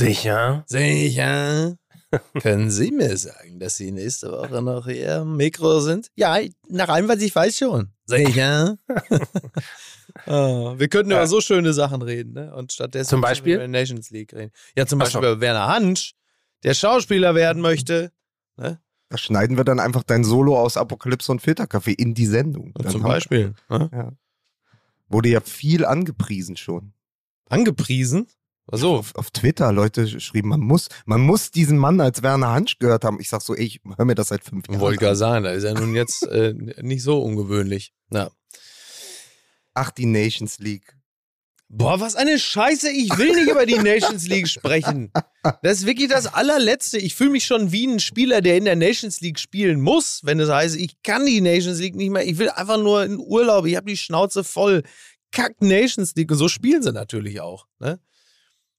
Sicher? Sicher? Können Sie mir sagen, dass Sie nächste Woche noch hier im Mikro sind? Ja, nach allem, was ich weiß schon. Sicher? oh, wir könnten über so schöne Sachen reden, ne? Und stattdessen Zum Beispiel? über Nations League reden. Ja, zum Beispiel über Werner Hansch, der Schauspieler werden möchte. Ne? Da schneiden wir dann einfach dein Solo aus Apokalypse und Filterkaffee in die Sendung. Dann zum Beispiel. Ne? Wurde ja viel angepriesen schon. Angepriesen. So. Auf, auf Twitter, Leute schrieben, man muss, man muss diesen Mann als Werner Hansch gehört haben. Ich sag so, ey, ich höre mir das seit fünf Jahren Wollte gar sagen, da ist ja nun jetzt äh, nicht so ungewöhnlich. Ja. Ach, die Nations League. Boah, was eine Scheiße. Ich will nicht über die Nations League sprechen. Das ist wirklich das allerletzte. Ich fühle mich schon wie ein Spieler, der in der Nations League spielen muss, wenn es heißt, ich kann die Nations League nicht mehr. Ich will einfach nur in Urlaub. Ich habe die Schnauze voll. Kack Nations League. Und so spielen sie natürlich auch. Ne?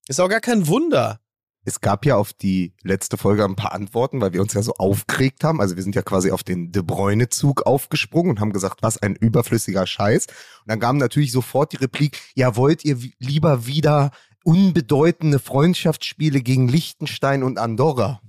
Ist auch gar kein Wunder. Es gab ja auf die letzte Folge ein paar Antworten, weil wir uns ja so aufgeregt haben. Also wir sind ja quasi auf den De Bruyne-Zug aufgesprungen und haben gesagt, was ein überflüssiger Scheiß. Und dann kam natürlich sofort die Replik, ja, wollt ihr lieber wieder unbedeutende Freundschaftsspiele gegen Liechtenstein und Andorra?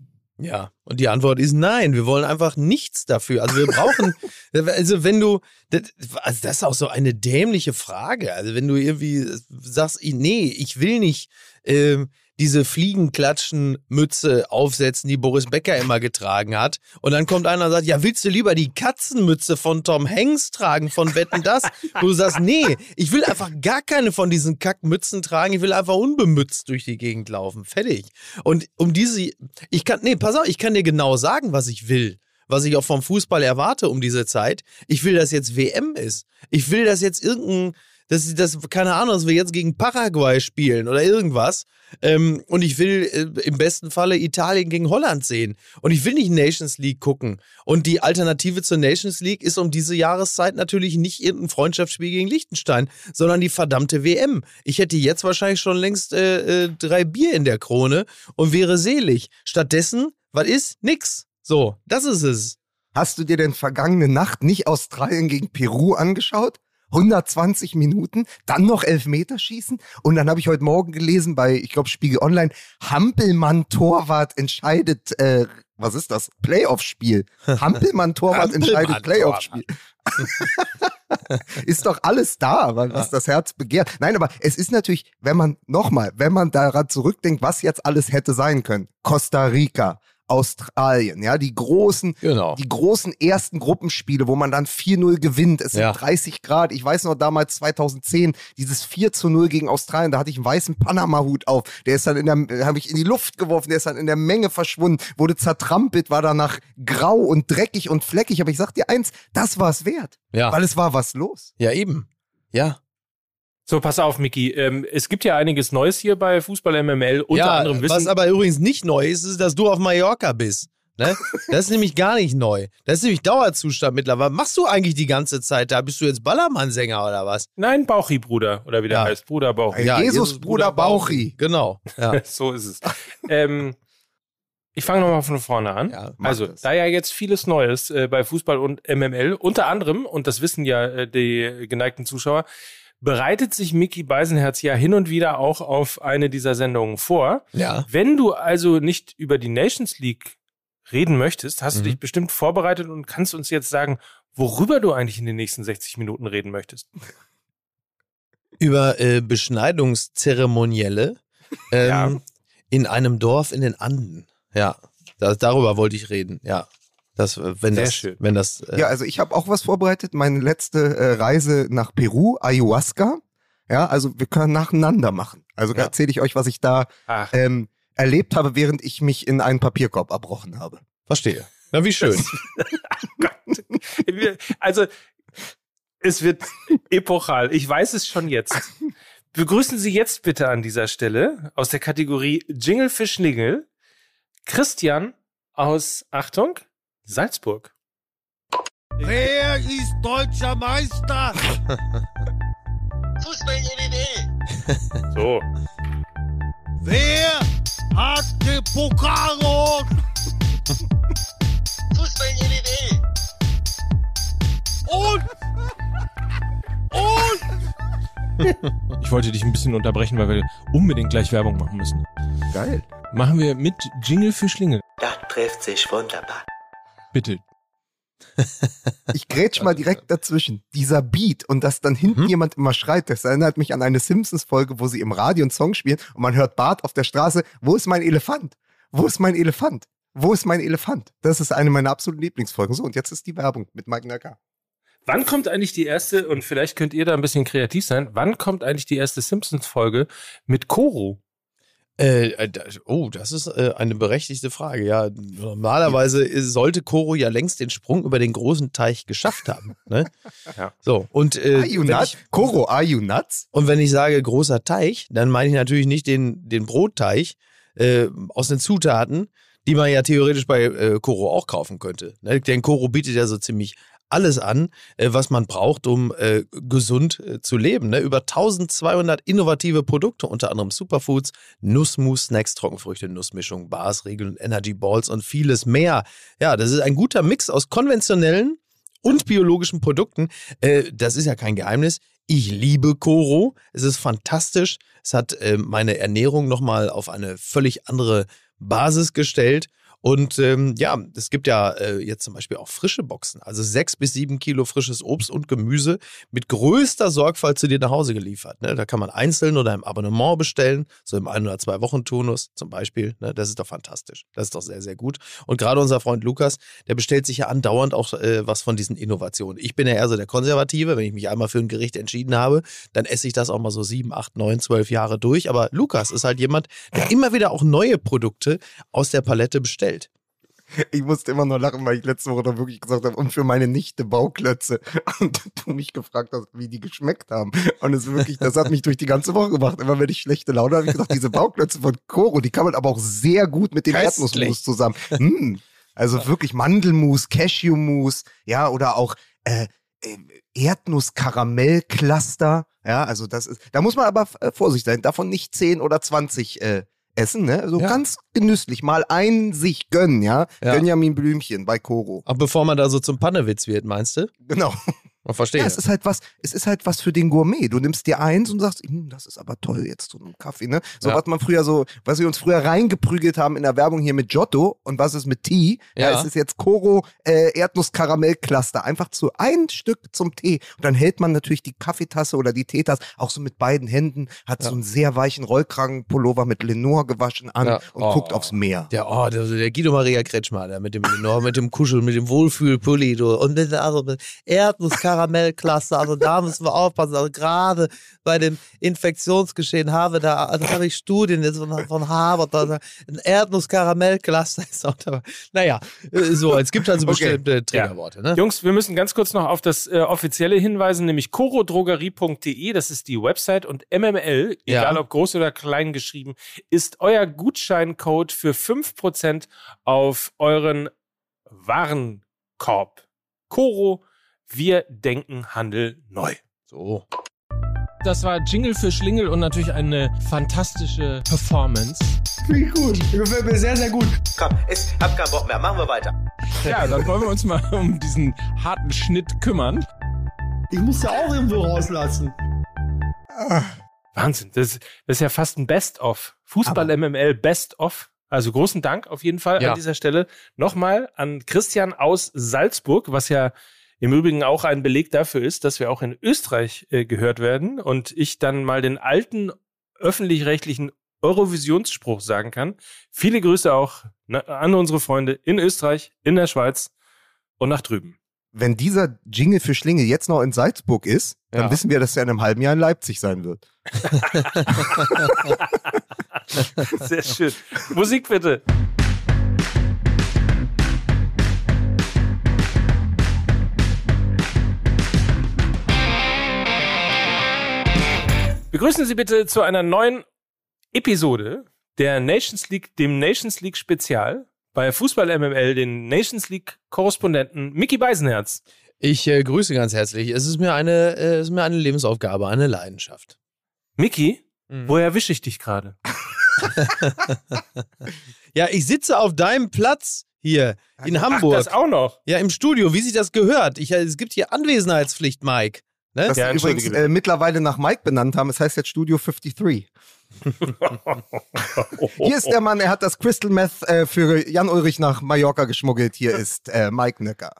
Ja, und die Antwort ist nein. Wir wollen einfach nichts dafür. Also wir brauchen, also wenn du, das, also das ist auch so eine dämliche Frage. Also wenn du irgendwie sagst, nee, ich will nicht ähm, diese Fliegenklatschen-Mütze aufsetzen, die Boris Becker immer getragen hat. Und dann kommt einer und sagt, ja, willst du lieber die Katzenmütze von Tom Hanks tragen, von Wetten das? Du sagst, nee, ich will einfach gar keine von diesen Kackmützen tragen. Ich will einfach unbemützt durch die Gegend laufen. Fertig. Und um diese, ich kann, nee, pass auf, ich kann dir genau sagen, was ich will. Was ich auch vom Fußball erwarte um diese Zeit. Ich will, dass jetzt WM ist. Ich will, dass jetzt irgendein, dass, dass keine Ahnung, dass wir jetzt gegen Paraguay spielen oder irgendwas. Ähm, und ich will äh, im besten Falle Italien gegen Holland sehen. Und ich will nicht Nations League gucken. Und die Alternative zur Nations League ist um diese Jahreszeit natürlich nicht irgendein Freundschaftsspiel gegen Liechtenstein, sondern die verdammte WM. Ich hätte jetzt wahrscheinlich schon längst äh, äh, drei Bier in der Krone und wäre selig. Stattdessen, was ist? Nix. So, das ist es. Hast du dir denn vergangene Nacht nicht Australien gegen Peru angeschaut? 120 Minuten, dann noch Elfmeterschießen und dann habe ich heute Morgen gelesen bei, ich glaube, Spiegel Online, Hampelmann Torwart entscheidet, äh, was ist das? Playoff-Spiel. Hampelmann Torwart entscheidet Playoff-Spiel. ist doch alles da, weil was das Herz begehrt. Nein, aber es ist natürlich, wenn man, nochmal, wenn man daran zurückdenkt, was jetzt alles hätte sein können. Costa Rica, Australien, ja, die großen, Genau. die großen ersten Gruppenspiele, wo man dann 4-0 gewinnt. Es sind Ja. 30 Grad. Ich weiß noch damals 2010, dieses 4 zu 0 gegen Australien, da hatte ich einen weißen Panama-Hut auf. Der ist dann in der, habe ich in die Luft geworfen, der ist dann in der Menge verschwunden, wurde zertrampelt, war danach grau und dreckig und fleckig. Aber ich sag dir eins, das war es wert. Ja. Weil es war was los. Ja, eben. Ja. So, pass auf, Miki. Ähm, es gibt ja einiges Neues hier bei Fußball MML. Unter ja, anderem wissen. was aber übrigens nicht neu ist, ist, dass du auf Mallorca bist. Ne? Das ist nämlich gar nicht neu. Das ist nämlich Dauerzustand mittlerweile. Was machst du eigentlich die ganze Zeit da? Bist du jetzt Ballermann-Sänger oder was? Nein, Bauchi, Bruder. Oder wie der Ja. heißt. Bruder Bauchi. Ja, Jesus, Bruder Bauchi. Genau. Ja. so ist es. ähm, ich fange nochmal von vorne an. Ja, also, das. da ja jetzt vieles Neues äh, bei Fußball und MML, unter anderem, und das wissen ja äh, die geneigten Zuschauer, bereitet sich Mickey Beisenherz ja hin und wieder auch auf eine dieser Sendungen vor. ja. Wenn du also nicht über die Nations League reden möchtest, hast Mhm. du dich bestimmt vorbereitet und kannst uns jetzt sagen, worüber du eigentlich in den nächsten 60 Minuten reden möchtest. Über äh, Beschneidungszeremonielle ähm, Ja. in einem Dorf in den Anden. Ja. Da, darüber wollte ich reden. Ja. Das, äh, wenn Sehr das, schön. Wenn das, äh, Ja, also ich habe auch was vorbereitet. Meine letzte äh, Reise nach Peru, Ayahuasca. Ja, also wir können nacheinander machen. Also Ja. erzähle ich euch, was ich da ähm, erlebt habe, während ich mich in einen Papierkorb erbrochen habe. verstehe. Na, wie schön. Wir- Also, es wird epochal. Ich weiß es schon jetzt. Begrüßen Sie jetzt bitte an dieser Stelle aus der Kategorie Jingle für Schnigel Christian aus, Achtung, Salzburg. Wer ist deutscher Meister? Fußball MML. So. Wer hat den Pokal geholt? Fußball MML. Und? Und? Ich wollte dich ein bisschen unterbrechen, weil wir unbedingt gleich Werbung machen müssen. Geil. Machen wir mit Jingle für Schlingel. Das trifft sich wunderbar. Bitte. Ich grätsch mal direkt dazwischen. Dieser Beat und dass dann hinten Mhm. jemand immer schreit, das erinnert mich an eine Simpsons-Folge, wo sie im Radio einen Song spielen und man hört Bart auf der Straße, wo ist mein Elefant? Wo ist mein Elefant? Wo ist mein Elefant? Das ist eine meiner absoluten Lieblingsfolgen. So, und jetzt ist die Werbung mit Mike Nacker. Wann kommt eigentlich die erste, und vielleicht könnt ihr da ein bisschen kreativ sein, wann kommt eigentlich die erste Simpsons-Folge mit Koro? Äh, äh, oh, das ist äh, eine berechtigte Frage. Ja, normalerweise sollte Koro ja längst den Sprung über den großen Teich geschafft haben. Ne? Ja. So, und, äh, Are you wenn nuts? ich, Koro, are you nuts? und wenn ich sage großer Teich, dann meine ich natürlich nicht den, den Brotteich äh, aus den Zutaten, die man ja theoretisch bei äh, Koro auch kaufen könnte. Ne? Denn Koro bietet ja so ziemlich alles an, äh, was man braucht, um äh, gesund äh, zu leben. Ne? Über 1200 innovative Produkte, unter anderem Superfoods, Nussmus, Snacks, Trockenfrüchte, Nussmischung, Bars, Regeln, Energy Balls und vieles mehr. Ja, das ist ein guter Mix aus konventionellen und biologischen Produkten. Das ist ja kein Geheimnis. Ich liebe Koro. Es ist fantastisch. Es hat meine Ernährung nochmal auf eine völlig andere Basis gestellt. Und ähm, ja, es gibt ja äh, jetzt zum Beispiel auch frische Boxen, also sechs bis sieben Kilo frisches Obst und Gemüse mit größter Sorgfalt zu dir nach Hause geliefert. Ne? Da kann man einzeln oder im Abonnement bestellen, so im ein oder zwei Wochen Turnus zum Beispiel. Ne? Das ist doch fantastisch. Das ist doch sehr, sehr gut. Und gerade unser Freund Lukas, der bestellt sich ja andauernd auch äh, was von diesen Innovationen. Ich bin ja eher so der Konservative. Wenn ich mich einmal für ein Gericht entschieden habe, dann esse ich das auch mal so sieben, acht, neun, zwölf Jahre durch. Aber Lukas ist halt jemand, der immer wieder auch neue Produkte aus der Palette bestellt. Ich musste immer noch lachen, weil ich letzte Woche da wirklich gesagt habe, und für meine Nichte Bauklötze. Und du mich gefragt hast, wie die geschmeckt haben. Und es wirklich, das hat mich durch die ganze Woche gemacht. Immer wenn ich schlechte Laune habe, habe ich gesagt, diese Bauklötze von Koro, die kann man aber auch sehr gut mit dem Köstlich. Erdnussmus zusammen. Mm. Also wirklich Mandelmus, Cashewmus, ja, oder auch äh, äh, Erdnuss-Karamell-Cluster. Ja, also das ist, da muss man aber äh, vorsichtig sein, davon nicht 10 oder 20 äh, essen, ne? Also Ja. ganz genüsslich mal ein sich gönnen, ja? Ja. Benjamin Blümchen bei Koro. Aber bevor man da so zum Pannewitz wird, meinst du? Genau. Man verstehe. Ja, es ist halt was, es ist halt was für den Gourmet. Du nimmst dir eins und sagst, "Hm, das ist aber toll jetzt zu einem Kaffee, ne? So Ja. was man früher so, was wir uns früher reingeprügelt haben in der Werbung hier mit Giotto und was ist mit Tee? Ja, Ja. es ist jetzt Koro äh, Erdnuss-Karamell-Cluster. Einfach zu ein Stück zum Tee. Und dann hält man natürlich die Kaffeetasse oder die Teetasse auch so mit beiden Händen, hat Ja. so einen sehr weichen Rollkragenpullover mit Lenore gewaschen an und Oh. guckt aufs Meer. Der, oh, der, der Guido Maria Kretschmer, der mit dem Lenore, mit dem Kuschel, mit dem Wohlfühlpulli, du. Und mit, also mit Erdnuss-Karamellklasse, also da müssen wir aufpassen. Also gerade bei dem Infektionsgeschehen habe da, also habe ich Studien jetzt von, von Harvard, also ein Erdnuss-Karamellklasse ist auch dabei. Naja, äh, so, es gibt also Okay. bestimmte Triggerworte, ne? Jungs, wir müssen ganz kurz noch auf das äh, offizielle hinweisen, nämlich corodrogerie.de, das ist die Website und MML, Ja. egal ob groß oder klein geschrieben, ist euer Gutscheincode für 5% auf euren Warenkorb. Coro, wir denken Handel neu. So. Das war Jingle für Schlingel und natürlich eine fantastische Performance. Finde ich gut. Gefällt mir sehr, sehr gut. Komm, ich hab keinen Bock mehr. Machen wir weiter. Ja, dann wollen wir uns mal um diesen harten Schnitt kümmern. Ich muss ja auch irgendwo rauslassen. Wahnsinn, das, das ist ja fast ein Best-of. Fußball MML Best-of. Also großen Dank auf jeden Fall Ja. an dieser Stelle nochmal an Christian aus Salzburg, was ja im Übrigen auch ein Beleg dafür ist, dass wir auch in Österreich äh, gehört werden und ich dann mal den alten öffentlich-rechtlichen Eurovisionsspruch sagen kann. Viele Grüße auch ne, an unsere Freunde in Österreich, in der Schweiz und nach drüben. Wenn dieser Jingle für Schlinge jetzt noch in Salzburg ist, dann Ja. wissen wir, dass er in einem halben Jahr in Leipzig sein wird. Sehr schön. Musik bitte. Begrüßen Sie bitte zu einer neuen Episode der Nations League, dem Nations League Spezial bei Fußball MML, den Nations League Korrespondenten Mickey Beisenherz. Ich äh, grüße ganz herzlich. Es ist mir eine, äh, es ist mir eine Lebensaufgabe, eine Leidenschaft. Mickey, Mhm. wo erwische ich dich gerade? Ja, ich sitze auf deinem Platz hier in Ach, Hamburg. das auch noch. Ja, im Studio, wie sich das gehört. Ich, äh, es gibt hier Anwesenheitspflicht, Mike. Ne? Das Ja, übrigens äh, mittlerweile nach Mike benannt haben. Es heißt jetzt Studio 53. Hier ist der Mann, er hat das Crystal Meth äh, für Jan Ulrich nach Mallorca geschmuggelt. Hier ist äh, Mike Nöcker.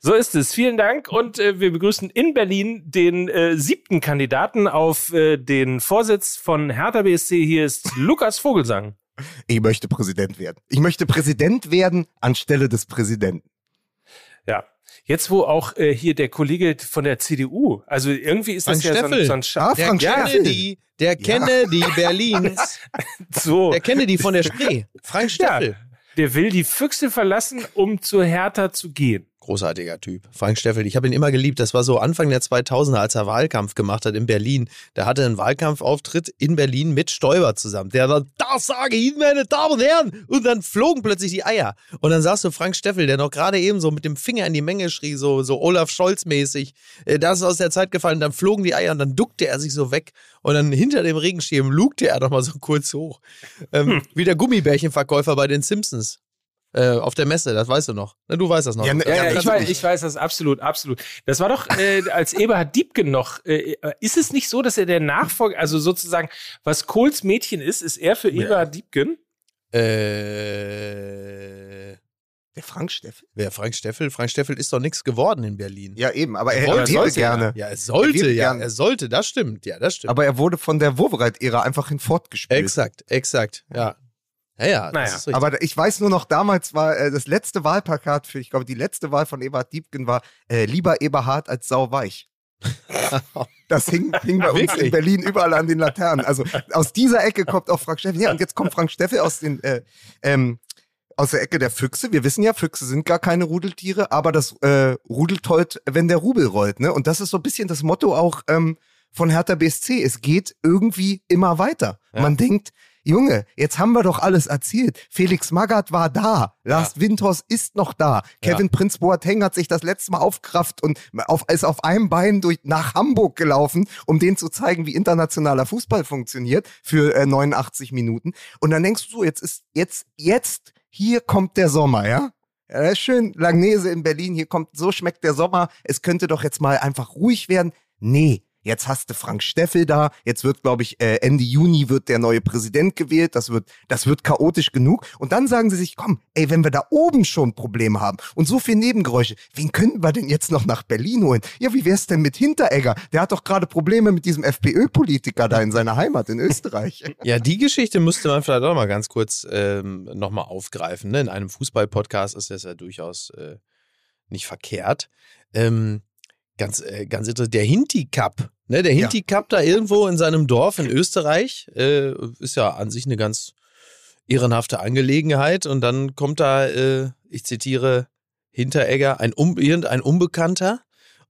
So ist es. Vielen Dank und äh, wir begrüßen in Berlin den äh, siebten Kandidaten auf äh, den Vorsitz von Hertha BSC. Hier ist Lukas Vogelsang. Ich möchte Präsident werden. Ich möchte Präsident werden anstelle des Präsidenten. Ja. Jetzt, wo auch äh, hier der Kollege von der CDU, also irgendwie ist das Frank ja so ein, Steffel. so ein Ah, Der Frank Steffel. Kennedy, der Kennedy Berlins. so. Der Kennedy von der Spree. Frank Steffel. Der will die Füchse verlassen, um zur Hertha zu gehen. Großartiger Typ. Frank Steffel, ich habe ihn immer geliebt. Das war so Anfang der 2000er, als er Wahlkampf gemacht hat in Berlin. Da hatte er einen Wahlkampfauftritt in Berlin mit Stoiber zusammen. Der sagt, das sage ich Ihnen, meine Damen und Herren. Und dann flogen plötzlich die Eier. Und dann sagst du Frank Steffel, der noch gerade eben so mit dem Finger in die Menge schrie, so, so Olaf Scholz-mäßig. Äh, Das ist aus der Zeit gefallen. Dann flogen die Eier und dann duckte er sich so weg. Und dann hinter dem Regenschirm lugte er noch mal so kurz hoch. Ähm, Wie der Gummibärchenverkäufer bei den Simpsons. Äh, auf der Messe, das weißt du noch. Na, Du weißt das noch. Ja, ne- Ja, ja, ich, weiß, ich weiß das absolut, absolut. Das war doch äh, als Eberhard Diebken noch. Äh, ist es nicht so, dass er der Nachfolger, also sozusagen, was Kohls Mädchen ist, ist er für Eberhard Diebken? Äh, Der Frank Steffel? wer Frank Steffel? Frank Steffel ist doch nichts geworden in Berlin. Ja, eben, aber er, wollte- er wäre sollte ja. gerne. Ja, er sollte, Er ja, gern. er sollte, das stimmt, ja, das stimmt. Aber er wurde von der Wovereit-Ära einfach hinfortgespielt. exakt, exakt, ja. Ja, ja, das Naja, ist richtig. Aber ich weiß nur noch, damals war äh, das letzte Wahlplakat für, ich glaube, die letzte Wahl von Eberhard Diebken war äh, lieber Eberhard als sauweich. Das hing, hing bei uns in Berlin überall an den Laternen. Also aus dieser Ecke kommt auch Frank Steffel. Ja, und jetzt kommt Frank Steffel aus den äh, ähm, aus der Ecke der Füchse. Wir wissen ja, Füchse sind gar keine Rudeltiere, aber das äh, rudelt heute, wenn der Rubel rollt. Ne? Und das ist so ein bisschen das Motto auch ähm, von Hertha BSC. Es geht irgendwie immer weiter. Ja. Man denkt, Junge, jetzt haben wir doch alles erzielt. Felix Magath war da. Lars Windhorst ist noch da. Kevin Prinz Boateng hat sich das letzte Mal aufgerafft und auf, ist auf einem Bein durch, nach Hamburg gelaufen, um denen zu zeigen, wie internationaler Fußball funktioniert für äh, 89 Minuten. Und dann denkst du so, jetzt ist, jetzt, jetzt, hier kommt der Sommer, ja? Ja, schön, Langnese in Berlin, hier kommt, so schmeckt der Sommer. Es könnte doch jetzt mal einfach ruhig werden. Nee, jetzt hast du Frank Steffel da. Jetzt wird, glaube ich, äh, Ende Juni wird der neue Präsident gewählt. Das wird, das wird chaotisch genug. Und dann sagen sie sich, komm, ey, wenn wir da oben schon Probleme haben und so viel Nebengeräusche, wen könnten wir denn jetzt noch nach Berlin holen? Ja, wie wär's denn mit Hinteregger? Der hat doch gerade Probleme mit diesem FPÖ-Politiker da in seiner Heimat in Österreich. Ja, die Geschichte müsste man vielleicht auch mal ganz kurz ähm, nochmal aufgreifen. Ne? In einem Fußball-Podcast ist das ja durchaus äh, nicht verkehrt. Ähm, ganz, äh, ganz interessant. Der Hinti Cup, ne? Der Hinti Cup da irgendwo in seinem Dorf in Österreich äh, ist ja an sich eine ganz ehrenhafte Angelegenheit. Und dann kommt da, äh, ich zitiere Hinteregger, ein, um, irgendein Unbekannter.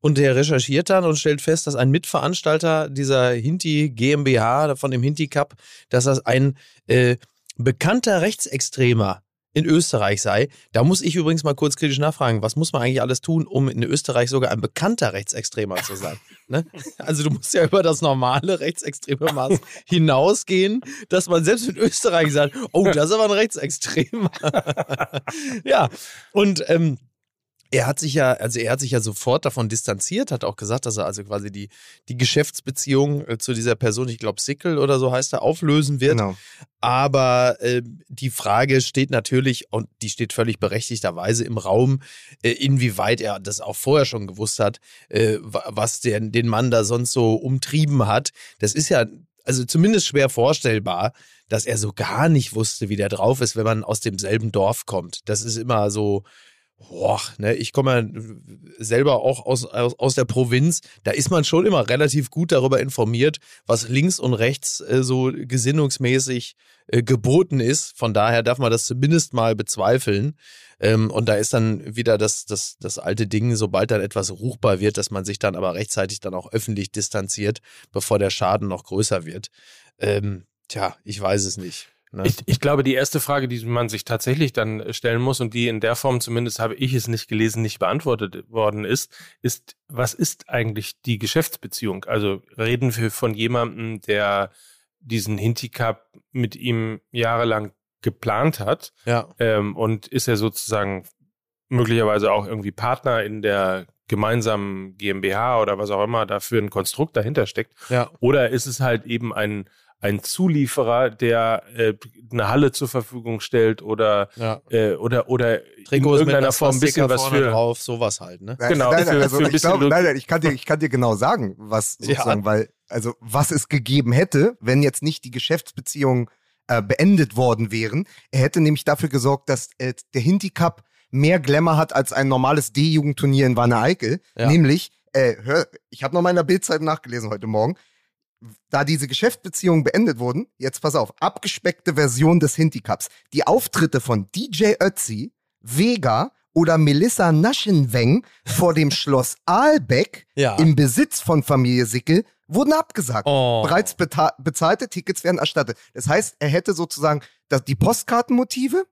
Und der recherchiert dann und stellt fest, dass ein Mitveranstalter dieser Hinti GmbH, von dem Hinti Cup, dass das ein äh, bekannter Rechtsextremer in Österreich sei. Da muss ich übrigens mal kurz kritisch nachfragen, was muss man eigentlich alles tun, um in Österreich sogar ein bekannter Rechtsextremer zu sein? ne? Also du musst ja über das normale rechtsextreme Maß hinausgehen, dass man selbst in Österreich sagt, oh, das ist aber ein Rechtsextremer. ja, und ähm, er hat sich ja, also er hat sich ja sofort davon distanziert, hat auch gesagt, dass er also quasi die, die Geschäftsbeziehung äh, zu dieser Person, ich glaube Sickel oder so heißt er, auflösen wird. Genau. Aber äh, die Frage steht natürlich, und die steht völlig berechtigterweise im Raum, äh, inwieweit er das auch vorher schon gewusst hat, äh, wa- was der, den Mann da sonst so umtrieben hat. Das ist ja also zumindest schwer vorstellbar, dass er so gar nicht wusste, wie der drauf ist, wenn man aus demselben Dorf kommt. Das ist immer so, Boah, ne, ich komme ja selber auch aus, aus, aus der Provinz. Da ist man schon immer relativ gut darüber informiert, was links und rechts äh, so gesinnungsmäßig äh, geboten ist. Von daher darf man das zumindest mal bezweifeln. Ähm, und da ist dann wieder das, das, das alte Ding, sobald dann etwas ruchbar wird, dass man sich dann aber rechtzeitig dann auch öffentlich distanziert, bevor der Schaden noch größer wird. Ähm, tja, ich weiß es nicht. Ne? Ich, ich glaube, die erste Frage, die man sich tatsächlich dann stellen muss und die in der Form, zumindest habe ich es nicht gelesen, nicht beantwortet worden ist, ist, was ist eigentlich die Geschäftsbeziehung? Also reden wir von jemandem, der diesen Hinti Cup mit ihm jahrelang geplant hat ja. ähm, und ist er sozusagen möglicherweise auch irgendwie Partner in der gemeinsamen GmbH oder was auch immer dafür ein Konstrukt dahinter steckt. Ja. Oder ist es halt eben ein, ein Zulieferer, der äh, eine Halle zur Verfügung stellt oder, Ja. äh, oder, oder in Trikots mit irgendeiner einer Form ein bisschen was für. drauf, sowas halt, ne? Genau, nein, nein, für- also für ein ich bisschen glaub, nein, nein, ich kann dir, ich kann dir genau sagen, was Ja. sozusagen, weil, also was es gegeben hätte, wenn jetzt nicht die Geschäftsbeziehungen äh, beendet worden wären. Er hätte nämlich dafür gesorgt, dass äh, der Hinti Cup mehr Glamour hat als ein normales D-Jugendturnier in Wanne Eickel. Ja. Nämlich, äh, hör, ich habe noch mal in der Bildzeit nachgelesen heute Morgen, da diese Geschäftsbeziehungen beendet wurden, jetzt pass auf, abgespeckte Version des Hinti Cups. Die Auftritte von DJ Ötzi, Vega oder Melissa Naschenweng vor dem Schloss Aalbeck Ja. im Besitz von Familie Sickel wurden abgesagt. Oh. Bereits bezahlte Tickets werden erstattet. Das heißt, er hätte sozusagen die Postkartenmotive,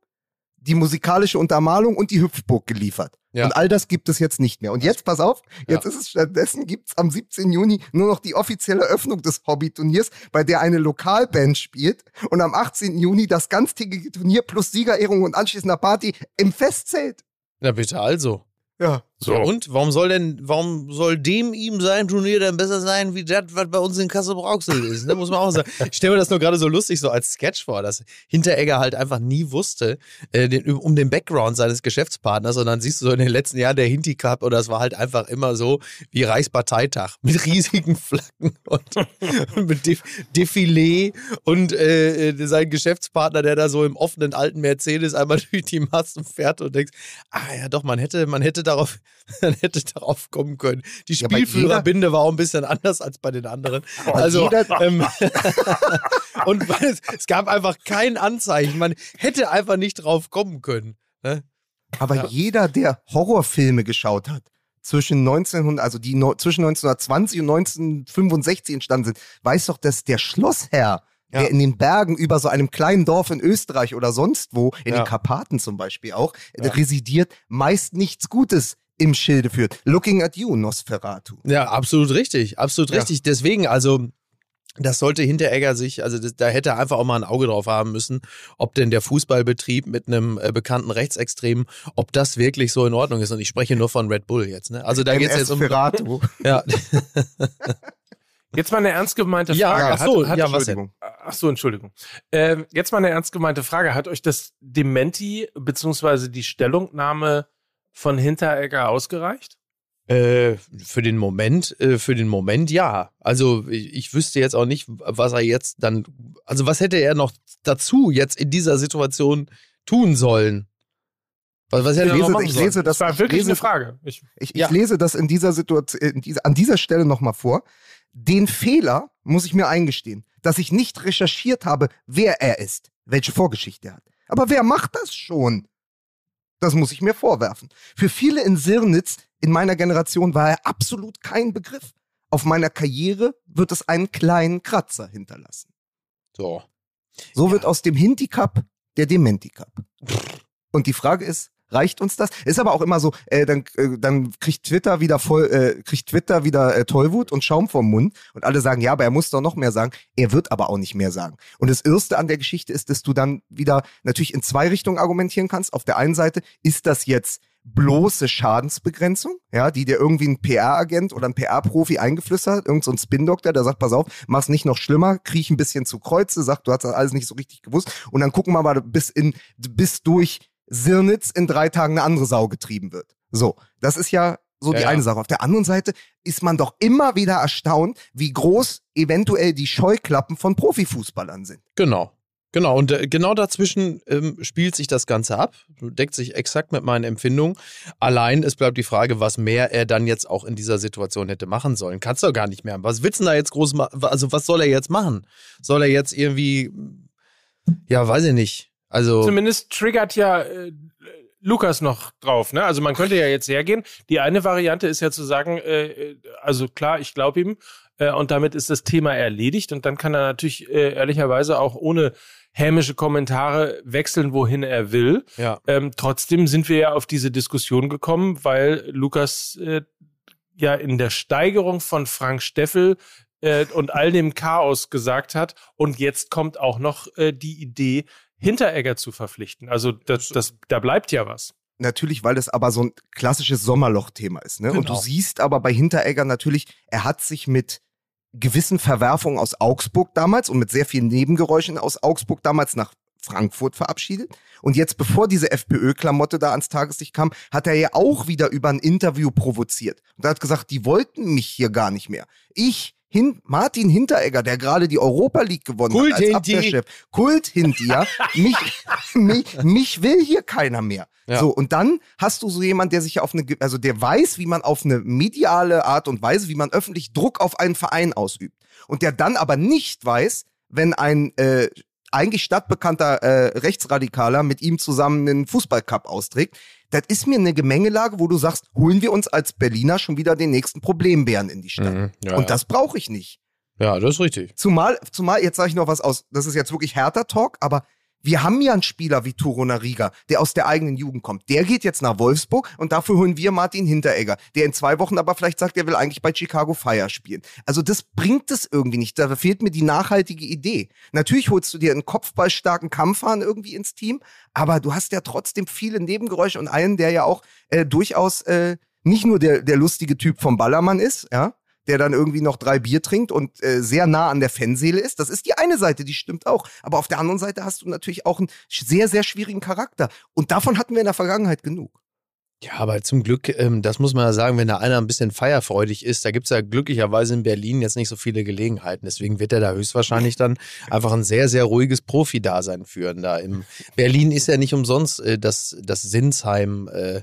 die musikalische Untermalung und die Hüpfburg geliefert. Ja. Und all das gibt es jetzt nicht mehr. Und jetzt, pass auf, jetzt Ja. ist es stattdessen, gibt es am 17. Juni nur noch die offizielle Öffnung des Hobbyturniers, bei der eine Lokalband spielt und am 18. Juni das ganztägige Turnier plus Siegerehrung und anschließender Party im Festzelt. Na bitte also. Ja. So. Ja, und warum soll denn, warum soll dem ihm sein Turnier denn besser sein, wie das, was bei uns in Kassel Brauxel ist? Ne? Muss man auch sagen. Ich stelle mir das nur gerade so lustig so als Sketch vor, dass Hinteregger halt einfach nie wusste, äh, den, um den Background seines Geschäftspartners und dann siehst du so in den letzten Jahren der Hinti Cup oder es war halt einfach immer so wie Reichsparteitag mit riesigen Flaggen und, mit Def Defilé und äh, äh, sein Geschäftspartner, der da so im offenen alten Mercedes einmal durch die Massen fährt und denkst, ah ja doch, man hätte, man hätte darauf, man hätte darauf kommen können. Die Ja, Spielführerbinde war auch ein bisschen anders als bei den anderen. Bei Also ähm, und es, es gab einfach kein Anzeichen. Man hätte einfach nicht drauf kommen können. Ne? Aber Ja. jeder, der Horrorfilme geschaut hat, zwischen 1900, also die no, zwischen 1920 und 1965 entstanden sind, weiß doch, dass der Schlossherr, Ja. der in den Bergen über so einem kleinen Dorf in Österreich oder sonst wo, in Ja. den Karpaten zum Beispiel auch, Ja. residiert, meist nichts Gutes im Schilde führt. Looking at you, Nosferatu. Ja, absolut richtig. Absolut Ja. richtig. Deswegen, also. Das sollte Hinteregger sich, also das, da hätte er einfach auch mal ein Auge drauf haben müssen, ob denn der Fußballbetrieb mit einem äh, bekannten Rechtsextremen, ob das wirklich so in Ordnung ist. Und ich spreche nur von Red Bull jetzt. Ne? Also da geht es jetzt um. Nosferatu. Ja, Jetzt mal eine ernst gemeinte Ja, Frage. ach so, hat, hat, ja, was Entschuldigung. Ach so, Entschuldigung. Ähm, jetzt mal eine ernst gemeinte Frage. Hat euch das Dementi beziehungsweise die Stellungnahme von Hinteregger ausgereicht? Äh, für den Moment, äh, für den Moment ja. Also ich, ich wüsste jetzt auch nicht, was er jetzt dann, also was hätte er noch dazu jetzt in dieser Situation tun sollen? Was, was hätte Ich er lese, ich lese das, Das war wirklich ich lese, eine Frage. Ich, Ich, ich Ja. lese das in dieser Situation, in dieser, an dieser Stelle nochmal vor. Den Fehler muss ich mir eingestehen, dass ich nicht recherchiert habe, wer er ist, welche Vorgeschichte er hat. Aber wer macht das schon? Das muss ich mir vorwerfen. Für viele in Sirnitz in meiner Generation war er absolut kein Begriff. Auf meiner Karriere wird es einen kleinen Kratzer hinterlassen. So. So wird aus dem Hinti Cup der Dementi Cup. Und die Frage ist, reicht uns das? Ist aber auch immer so, äh, dann, äh, dann kriegt Twitter wieder voll, äh, kriegt Twitter wieder äh, Tollwut und Schaum vom Mund und alle sagen, ja, aber er muss doch noch mehr sagen. Er wird aber auch nicht mehr sagen. Und das Erste an der Geschichte ist, dass du dann wieder natürlich in zwei Richtungen argumentieren kannst. Auf der einen Seite ist das jetzt bloße Schadensbegrenzung, ja, die dir irgendwie ein PR-Agent oder ein PR-Profi eingeflüstert hat, irgend so ein Spin-Doktor, der sagt, pass auf, mach's nicht noch schlimmer, kriech ein bisschen zu Kreuze, sagt, du hast das alles nicht so richtig gewusst und dann gucken wir mal, bis in, bis durch Sirnitz in drei Tagen eine andere Sau getrieben wird. So, das ist ja so Ja, die ja. eine Sache. Auf der anderen Seite ist man doch immer wieder erstaunt, wie groß eventuell die Scheuklappen von Profifußballern sind. Genau. Genau, und äh, genau dazwischen ähm, spielt sich das Ganze ab, deckt sich exakt mit meinen Empfindungen. Allein, es bleibt die Frage, was mehr er dann jetzt auch in dieser Situation hätte machen sollen. Kannst du doch gar nicht mehr. Was willst du da jetzt groß machen? Also, was soll er jetzt machen? Soll er jetzt irgendwie, ja, weiß ich nicht. Also, Zumindest triggert ja äh, Lukas noch drauf. Ne? Also man könnte ja jetzt hergehen. Die eine Variante ist ja zu sagen, äh, äh, also klar, ich glaube ihm äh, und damit ist das Thema erledigt und dann kann er natürlich äh, ehrlicherweise auch ohne hämische Kommentare wechseln, wohin er will. ja. Ähm, trotzdem sind wir ja auf diese Diskussion gekommen, weil Lukas äh, ja in der Steigerung von Frank Steffel äh, und all dem Chaos gesagt hat, und jetzt kommt auch noch äh, die Idee, Hinteregger zu verpflichten. Also das, das, da bleibt ja was. natürlich, weil es aber so ein klassisches Sommerloch-Thema ist. Ne? Und du Genau. siehst aber bei Hinteregger natürlich, er hat sich mit gewissen Verwerfungen aus Augsburg damals und mit sehr vielen Nebengeräuschen aus Augsburg damals nach Frankfurt verabschiedet. Und jetzt, bevor diese FPÖ-Klamotte da ans Tageslicht kam, hat er ja auch wieder über ein Interview provoziert. Und er hat gesagt, die wollten mich hier gar nicht mehr. Ich, hin, Martin Hinteregger, der gerade die Europa League gewonnen Kult hat als Hinti. Abwehrchef. Kult Hinti, ja. mich, mich, mich will hier keiner mehr. Ja. So, und dann hast du so jemand, der sich auf eine, also der weiß, wie man auf eine mediale Art und Weise, wie man öffentlich Druck auf einen Verein ausübt. Und der dann aber nicht weiß, wenn ein äh, eigentlich stadtbekannter äh, Rechtsradikaler mit ihm zusammen einen Fußballcup austrägt. Das ist mir eine Gemengelage, wo du sagst, holen wir uns als Berliner schon wieder den nächsten Problembären in die Stadt. Mhm. Ja, Und das brauche ich nicht. ja, das ist richtig. Zumal, zumal, jetzt sage ich noch was aus, das ist jetzt wirklich härter Talk, aber wir haben ja einen Spieler wie Turo Nariga, der aus der eigenen Jugend kommt. Der geht jetzt nach Wolfsburg und dafür holen wir Martin Hinteregger, der in zwei Wochen aber vielleicht sagt, er will eigentlich bei Chicago Fire spielen. Also das bringt es irgendwie nicht. Da fehlt mir die nachhaltige Idee. Natürlich holst du dir einen kopfballstarken Kampfhahn irgendwie ins Team, aber du hast ja trotzdem viele Nebengeräusche und einen, der ja auch äh, durchaus äh, nicht nur der, der lustige Typ vom Ballermann ist, ja, der dann irgendwie noch drei Bier trinkt und äh, sehr nah an der Fanseele ist. Das ist die eine Seite, die stimmt auch. Aber auf der anderen Seite hast du natürlich auch einen sehr, sehr schwierigen Charakter. Und davon hatten wir in der Vergangenheit genug. Ja, aber zum Glück, ähm, das muss man ja sagen, wenn da einer ein bisschen feierfreudig ist, da gibt's ja glücklicherweise in Berlin jetzt nicht so viele Gelegenheiten. Deswegen wird er da höchstwahrscheinlich dann einfach ein sehr, sehr ruhiges Profi-Dasein führen. Da im Berlin ist ja nicht umsonst äh, das, das Sinsheim äh,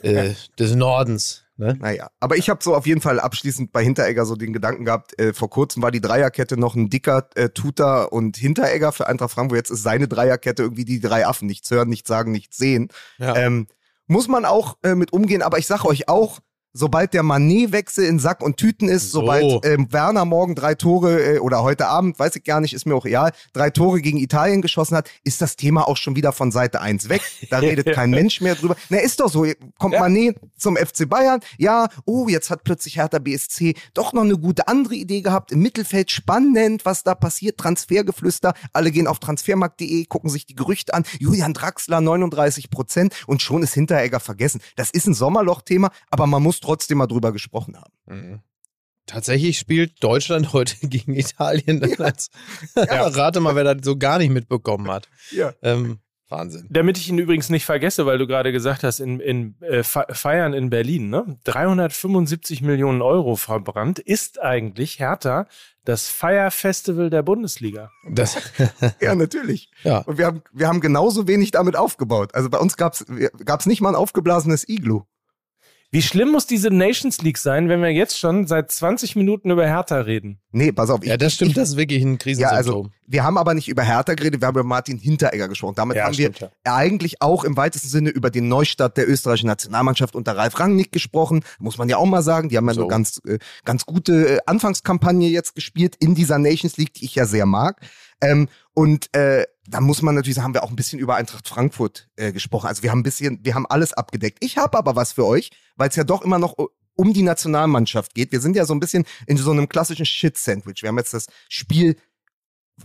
äh, des Nordens. Ne? Naja, aber ich habe so auf jeden Fall abschließend bei Hinteregger so den Gedanken gehabt, äh, vor kurzem war die Dreierkette noch ein dicker äh, Tutor und Hinteregger für Eintracht Frankfurt. Jetzt ist seine Dreierkette irgendwie die drei Affen. Nichts hören, nichts sagen, nichts sehen. Ja. Ähm, muss man auch äh, mit umgehen, aber ich sag euch auch, sobald der Manet-Wechsel in Sack und Tüten ist, So. sobald ähm, Werner morgen drei Tore äh, oder heute Abend, weiß ich gar nicht, ist mir auch egal, drei Tore gegen Italien geschossen hat, ist das Thema auch schon wieder von Seite 1 weg. Da redet kein Mensch mehr drüber. Na, ist doch so. Kommt Manet zum FC Bayern, ja, oh, jetzt hat plötzlich Hertha BSC doch noch eine gute andere Idee gehabt. Im Mittelfeld spannend, was da passiert. Transfergeflüster. Alle gehen auf transfermarkt.de, gucken sich die Gerüchte an. Julian Draxler 39 Prozent und schon ist Hinteregger vergessen. Das ist ein Sommerloch-Thema, aber man muss trotzdem mal drüber gesprochen haben. Mhm. Tatsächlich spielt Deutschland heute gegen Italien. Dann als, ja. Rate mal, wer das so gar nicht mitbekommen hat. Ja. Ähm, Wahnsinn. Damit ich ihn übrigens nicht vergesse, weil du gerade gesagt hast, in, in äh, Fe- Feiern in Berlin, ne? 375 Millionen Euro verbrannt, ist eigentlich Hertha das Feierfestival der Bundesliga. Das, Ja, natürlich. ja. Und wir haben, wir haben genauso wenig damit aufgebaut. Also bei uns gab's gab's nicht mal ein aufgeblasenes Iglu. Wie schlimm muss diese Nations League sein, wenn wir jetzt schon seit 20 Minuten über Hertha reden? Nee, pass auf. ich- ja, das stimmt, ich, das ist wirklich ein Ja, Krisensymptom. also wir haben aber nicht über Hertha geredet, wir haben über Martin Hinteregger gesprochen. Damit Ja, haben stimmt, wir eigentlich auch im weitesten Sinne über den Neustart der österreichischen Nationalmannschaft unter Ralf Rangnick gesprochen. Muss man ja auch mal sagen. Die haben ja So. eine ganz, äh, ganz gute äh, Anfangskampagne jetzt gespielt in dieser Nations League, die ich ja sehr mag. Ähm, und äh, da muss man natürlich haben wir auch ein bisschen über Eintracht Frankfurt äh, gesprochen. Also wir haben ein bisschen, wir haben alles abgedeckt. Ich habe aber was für euch, weil es ja doch immer noch um die Nationalmannschaft geht. Wir sind ja so ein bisschen in so einem klassischen Shit-Sandwich. Wir haben jetzt das Spiel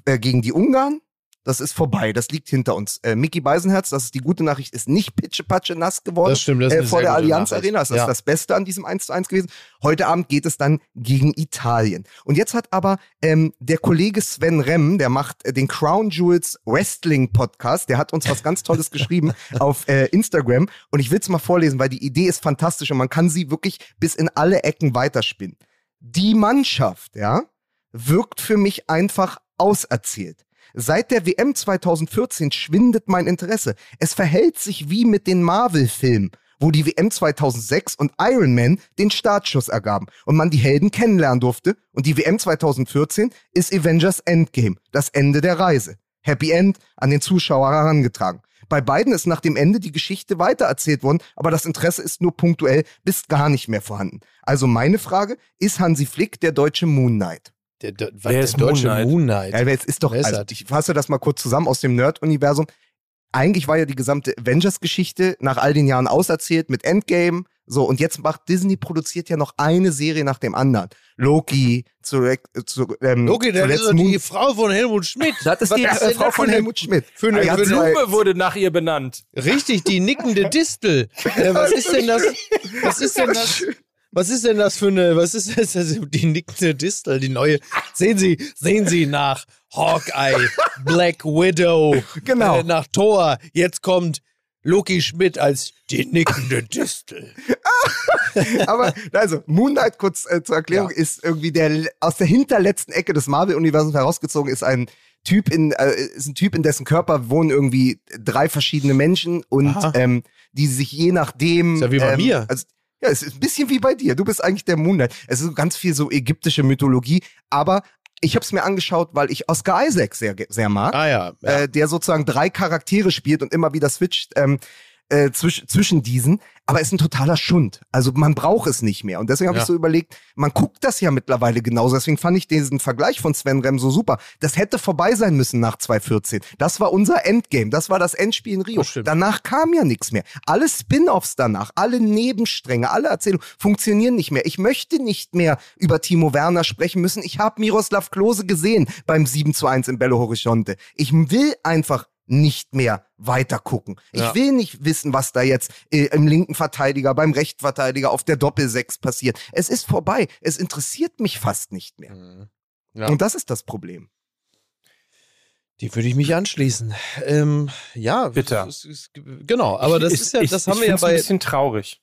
äh, gegen die Ungarn. Das ist vorbei, das liegt hinter uns. Äh, Mickey Beisenherz, das ist die gute Nachricht, ist nicht pitschepatsche nass geworden Das stimmt, das ist äh, vor der Allianz Nachricht. Arena. Das ist Ja. das Beste an diesem 1 zu 1 gewesen. Heute Abend geht es dann gegen Italien. Und jetzt hat aber ähm, der Kollege Sven Remm, der macht äh, den Crown Jewels Wrestling Podcast, der hat uns was ganz Tolles geschrieben auf äh, Instagram. Und ich will es mal vorlesen, weil die Idee ist fantastisch und man kann sie wirklich bis in alle Ecken weiterspinnen. Die Mannschaft, ja, wirkt für mich einfach auserzählt. Seit der WM 2014 schwindet mein Interesse. Es verhält sich wie mit den Marvel-Filmen, wo die WM 2006 und Iron Man den Startschuss ergaben und man die Helden kennenlernen durfte. Und die WM 2014 ist Avengers Endgame, das Ende der Reise. Happy End an den Zuschauer herangetragen. Bei beiden ist nach dem Ende die Geschichte weitererzählt worden, aber das Interesse ist nur punktuell bis gar nicht mehr vorhanden. Also meine Frage, ist Hansi Flick der deutsche Moon Knight? Der, der, Wer der ist deutsche Moon Knight? Moon Knight. Ja, jetzt ist doch, Wer ist also ich fasse das mal kurz zusammen aus dem Nerd-Universum. eigentlich war ja die gesamte Avengers-Geschichte nach all den Jahren auserzählt mit Endgame. So, und jetzt macht Disney produziert ja noch eine Serie nach dem anderen. Loki, zu, zu ähm, Loki, das ist doch die Frau von Helmut Schmidt. das ist Was die äh, Frau von Helmut Schmidt. für eine- Die hat für Blume wurde nach ihr benannt. Richtig, die nickende Distel. Äh, was ist denn das? Was ist denn das? Was ist denn das für eine, was ist das, also die nickende Distel, die neue, sehen Sie, sehen Sie nach Hawkeye, Black Widow, Genau. äh, nach Thor, jetzt kommt Loki Schmidt als die nickende Distel. Aber also Moon Knight kurz äh, zur Erklärung ist irgendwie der aus der hinterletzten Ecke des Marvel-Universums herausgezogen ist ein Typ in äh, ist ein Typ in dessen Körper wohnen irgendwie drei verschiedene Menschen und ähm, die sich je nachdem Ist ja wie bei ähm, mir. Also, ja, es ist ein bisschen wie bei dir. Du bist eigentlich der Moon Knight. Es ist ganz viel so ägyptische Mythologie, aber ich habe es mir angeschaut, weil ich Oscar Isaac sehr sehr mag Ah ja, ja. äh, der sozusagen drei Charaktere spielt und immer wieder switcht ähm, äh, zwisch zwischen diesen. Aber ist ein totaler Schund. Also man braucht es nicht mehr. Und deswegen habe Ja. ich so überlegt, man guckt das ja mittlerweile genauso. Deswegen fand ich diesen Vergleich von Sven Rem so super. Das hätte vorbei sein müssen nach 2014. Das war unser Endgame. Das war das Endspiel in Rio. Danach kam ja nichts mehr. Alle Spin-offs danach, alle Nebenstränge, alle Erzählungen funktionieren nicht mehr. Ich möchte nicht mehr über Timo Werner sprechen müssen. Ich habe Miroslav Klose gesehen beim 7 zu 1 in Belo Horizonte. Ich will einfach nicht mehr weiter gucken. Ja. Ich will nicht wissen, was da jetzt äh, im linken Verteidiger, beim rechten Verteidiger auf der Doppelsechs passiert. Es ist vorbei. Es interessiert mich fast nicht mehr. Mhm. Ja. Und das ist das Problem. Die würde ich mich anschließen. Ähm, ja, ist- genau, aber das Ich- ist ja, ich, das haben ich wir ja find's ein bei, bisschen traurig.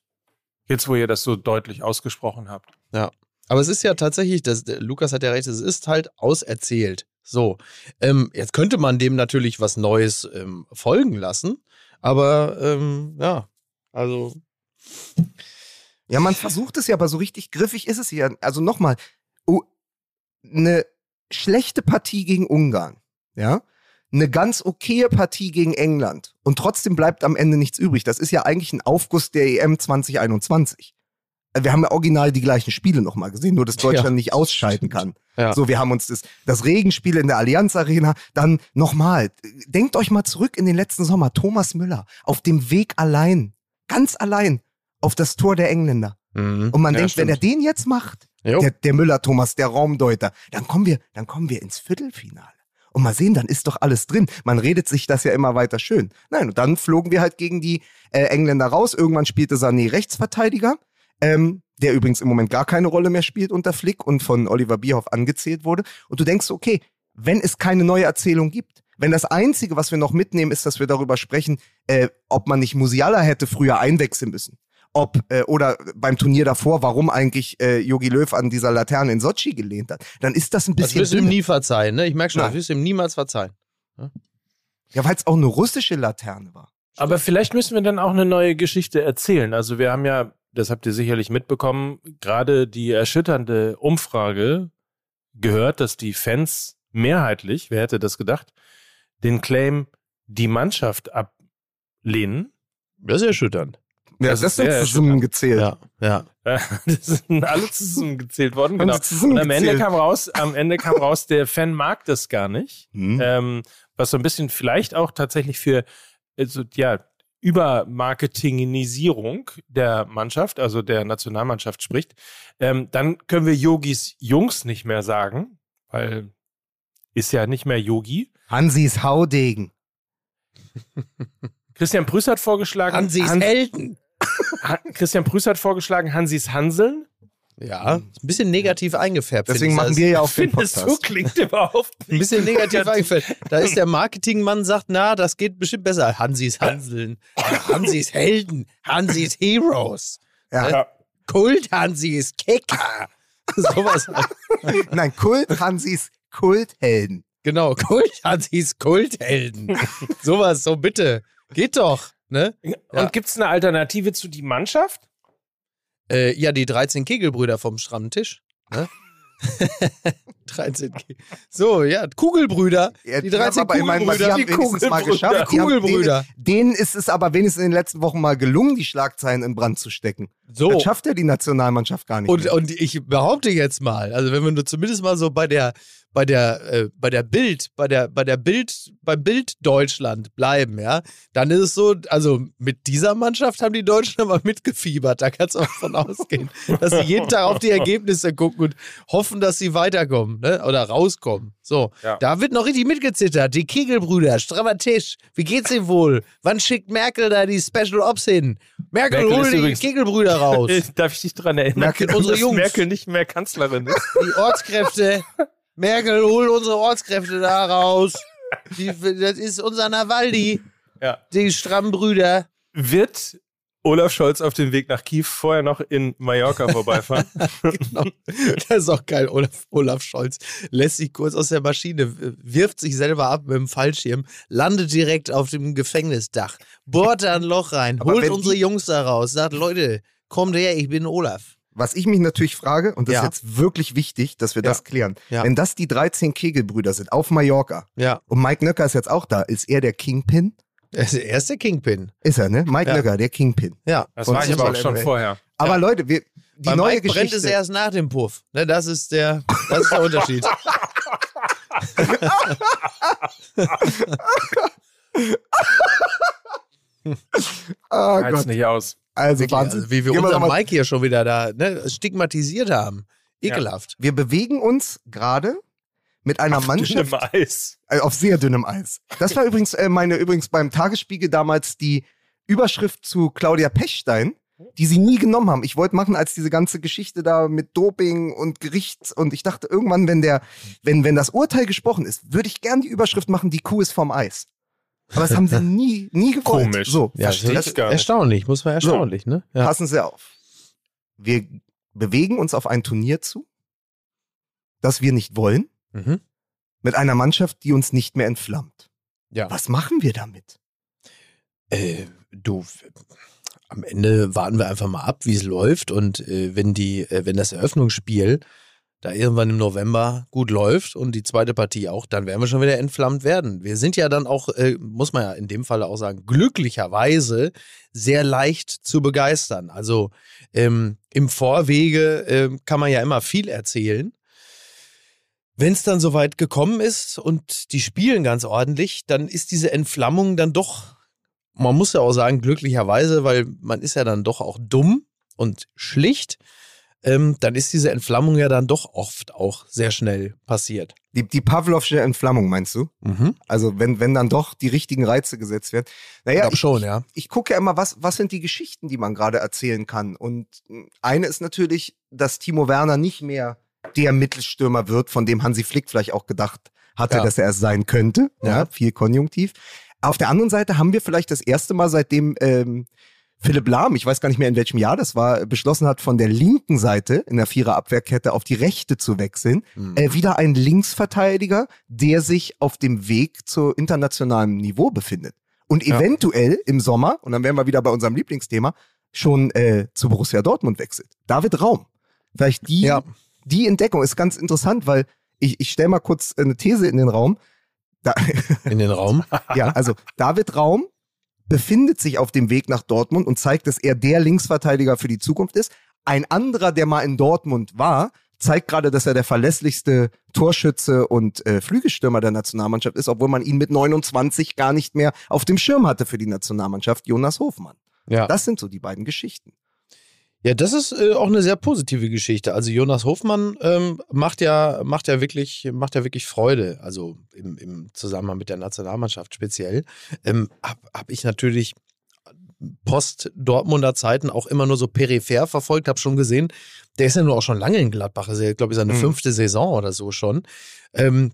Jetzt, wo ihr das so deutlich ausgesprochen habt. aber es ist ja tatsächlich, das, der Lukas hat ja recht, es ist halt auserzählt. So, ähm, jetzt könnte man dem natürlich was Neues ähm, folgen lassen, aber ähm, ja, also Ja, man versucht es ja, aber so richtig griffig ist es ja. Also nochmal, eine schlechte Partie gegen Ungarn, ja, eine ganz okaye Partie gegen England und trotzdem bleibt am Ende nichts übrig. Das ist ja eigentlich ein Aufguss der EM 2021. Wir haben ja original die gleichen Spiele nochmal gesehen, nur dass Deutschland Ja. nicht ausscheiden kann. Ja. So, wir haben uns das, das Regenspiel in der Allianz Arena, dann nochmal, denkt euch mal zurück in den letzten Sommer, Thomas Müller auf dem Weg allein, ganz allein auf das Tor der Engländer. Und man Ja, denkt, wenn er stimmt. den jetzt macht, Jo. der, der Müller Thomas, der Raumdeuter, dann kommen wir, dann kommen wir ins Viertelfinale. Und mal sehen, dann ist doch alles drin. Man redet sich das ja immer weiter schön. Nein, und dann flogen wir halt gegen die äh, Engländer raus. Irgendwann spielte Sané Rechtsverteidiger, ähm, der übrigens im Moment gar keine Rolle mehr spielt unter Flick und von Oliver Bierhoff angezählt wurde. Und du denkst, okay, wenn es keine neue Erzählung gibt, wenn das Einzige, was wir noch mitnehmen, ist, dass wir darüber sprechen, äh, ob man nicht Musiala hätte früher einwechseln müssen. Ob, äh, oder beim Turnier davor, warum eigentlich äh, Jogi Löw an dieser Laterne in Sochi gelehnt hat, dann ist das ein Das bisschen. wirst du ihm nie verzeihen, ne? Ich merke schon, das Nein. wirst du ihm niemals verzeihen. Ja, weil es auch eine russische Laterne war. Aber vielleicht müssen wir dann auch eine neue Geschichte erzählen. Also wir haben ja, das habt ihr sicherlich mitbekommen, gerade die erschütternde Umfrage gehört, dass die Fans mehrheitlich, wer hätte das gedacht, den Claim die Mannschaft ablehnen. Das ist erschütternd. Ja, Das das, ist sind zusammengezählt. Ja, ja. Das sind alle zusammengezählt worden. Genau. Und am Ende kam raus, am Ende kam raus, der Fan mag das gar nicht. Hm. ähm, was so ein bisschen vielleicht auch tatsächlich für also, ja, Übermarketingisierung der Mannschaft, also der Nationalmannschaft spricht, ähm, dann können wir Yogis Jungs nicht mehr sagen, weil ist ja nicht mehr Yogi. Hansis Haudegen. Christian Prüß hat vorgeschlagen, Hansis Han- Helden. Han Christian Prüß hat vorgeschlagen, Hansis Hanseln. Ja, ein bisschen negativ eingefärbt. Deswegen machen wir ja auch den Finde es Podcast. so klingt überhaupt Ein bisschen negativ eingefärbt. Da ist der Marketingmann sagt, na, das geht bestimmt besser. Hansis Hanseln, Hansis Helden, Hansis Heroes, Ja. Ja. Kult Hansis Kecker. Sowas. Nein, Kult Hansis Kulthelden. Genau, Kult Hansis Kulthelden. Sowas, so bitte. Geht doch. Ne? Und Ja. gibt es eine Alternative zu die Mannschaft? Äh, ja, die 13 Kegelbrüder vom Stammtisch. Ne? 13 Ke So, ja, Kugelbrüder. Die haben 13 aber immerhin mal- die Kugelbrüder. Die wenigstens mal Kugelbrüder. geschafft. Haben- Kugelbrüder. Denen, denen ist es aber wenigstens in den letzten Wochen mal gelungen, die Schlagzeilen in Brand zu stecken. So. Das schafft ja die Nationalmannschaft gar nicht. Und, und ich behaupte jetzt mal, also wenn wir nur zumindest mal so bei der, bei der, äh, bei der Bild, bei der, bei der Bild, beim Bild Deutschland bleiben, ja, dann ist es so, also mit dieser Mannschaft haben die Deutschen aber mitgefiebert. Da kannst du auch von ausgehen, dass sie jeden Tag auf die Ergebnisse gucken und hoffen, dass sie weiterkommen, ne? Oder rauskommen. So, Ja. da wird noch richtig mitgezittert. Die Kegelbrüder, strammer Tisch. Wie geht's ihnen wohl? Wann schickt Merkel da die Special Ops hin? Merkel, Merkel hol die übrigens- Kegelbrüder raus. Darf ich dich daran erinnern, Merkel, unsere dass Jungs. Merkel nicht mehr Kanzlerin ist? Die Ortskräfte. Merkel, hol unsere Ortskräfte da raus. Die, das ist unser Nawaldi. Ja. Die strammen Brüder. Wird Olaf Scholz auf dem Weg nach Kiew vorher noch in Mallorca vorbeifahren? Genau. Das ist auch geil. Olaf, Olaf Scholz lässt sich kurz aus der Maschine, wirft sich selber ab mit dem Fallschirm, landet direkt auf dem Gefängnisdach, bohrt da ein Loch rein, Aber holt unsere die- Jungs da raus, sagt, Leute, kommt her, ich bin Olaf. Was ich mich natürlich frage, und das Ja. ist jetzt wirklich wichtig, dass wir Ja. das klären. Ja. Wenn das die 13 Kegelbrüder sind auf Mallorca Ja, und Mike Nöcker ist jetzt auch da, ist er der Kingpin? er ist der erste Kingpin. Ist er, ne? Mike Ja. Nöcker, der Kingpin. Ja. Das Und war ich aber auch schon vorher. Aber Ja. Leute, wir, die Bei neue Mike brennt Geschichte. es erst nach dem Puff. Ne, das ist der, das ist der Unterschied. Ah Halt's Gott. nicht aus. Also Wirklich, Wahnsinn. also wie wir unseren Mike hier schon wieder da ne, stigmatisiert haben. Ekelhaft. wir bewegen uns gerade mit einer Auf Mannschaft dünnem Eis. äh, auf sehr dünnem Eis. Das war übrigens äh, meine übrigens beim Tagesspiegel damals die Überschrift zu Claudia Pechstein, die sie nie genommen haben. Ich wollte machen als diese ganze Geschichte da mit Doping und Gerichts und ich dachte irgendwann, wenn der wenn wenn das Urteil gesprochen ist, würde ich gern die Überschrift machen, die Kuh ist vom Eis. Aber das haben sie nie nie gewollt. Komisch. So, Ja, Verstehe das ich gar nicht. Erstaunlich, muss man erstaunlich, ne? Ja. passen Sie auf. Wir bewegen uns auf ein Turnier zu, das wir nicht wollen, Mhm. mit einer Mannschaft, die uns nicht mehr entflammt. Ja. Was machen wir damit? Äh, du, am Ende warten wir einfach mal ab, wie es läuft. Und äh, wenn die, äh, wenn das Eröffnungsspiel da irgendwann im November gut läuft und die zweite Partie auch, dann werden wir schon wieder entflammt werden. Wir sind ja dann auch, äh, muss man ja in dem Fall auch sagen, glücklicherweise sehr leicht zu begeistern. Also ähm, im Vorwege ähm, kann man ja immer viel erzählen. Wenn es dann soweit gekommen ist und die spielen ganz ordentlich, dann ist diese Entflammung dann doch man muss ja auch sagen, glücklicherweise, weil man ist ja dann doch auch dumm und schlicht, ähm, dann ist diese Entflammung ja dann doch oft auch sehr schnell passiert. Die, die Pavlovsche Entflammung, meinst du? Mhm. Also wenn, wenn dann doch die richtigen Reize gesetzt werden. Naja, ich, schon, ja. ich gucke ja immer, was, was sind die Geschichten, die man gerade erzählen kann. Und mh, eine ist natürlich, dass Timo Werner nicht mehr der Mittelstürmer wird, von dem Hansi Flick vielleicht auch gedacht hatte, Ja. dass er es sein könnte. Ja. Ja. viel Konjunktiv. Auf der anderen Seite haben wir vielleicht das erste Mal, seitdem ähm, Philipp Lahm, ich weiß gar nicht mehr in welchem Jahr das war, beschlossen hat, von der linken Seite in der Vierer-Abwehrkette auf die rechte zu wechseln, Mhm. äh, wieder ein Linksverteidiger, der sich auf dem Weg zu internationalem Niveau befindet. Und Ja. eventuell im Sommer, und dann wären wir wieder bei unserem Lieblingsthema, schon äh, zu Borussia Dortmund wechselt. David Raum. Vielleicht die, Ja. die Entdeckung ist ganz interessant, weil ich, ich stelle mal kurz eine These in den Raum. Da, In den Raum. ja, also David Raum befindet sich auf dem Weg nach Dortmund und zeigt, dass er der Linksverteidiger für die Zukunft ist. Ein anderer, der mal in Dortmund war, zeigt gerade, dass er der verlässlichste Torschütze und äh, Flügelstürmer der Nationalmannschaft ist, obwohl man ihn mit 29 gar nicht mehr auf dem Schirm hatte für die Nationalmannschaft, Jonas Hofmann. Ja. Das sind so die beiden Geschichten. Ja, das ist äh, auch eine sehr positive Geschichte. Also Jonas Hofmann ähm, macht ja macht ja wirklich macht ja wirklich Freude. Also im, im Zusammenhang mit der Nationalmannschaft speziell ähm, habe hab ich natürlich Post Dortmunder Zeiten auch immer nur so peripher verfolgt. Habe schon gesehen, der ist ja nur auch schon lange in Gladbach. Also ich glaube, seine Mhm. fünfte Saison oder so schon. Ähm,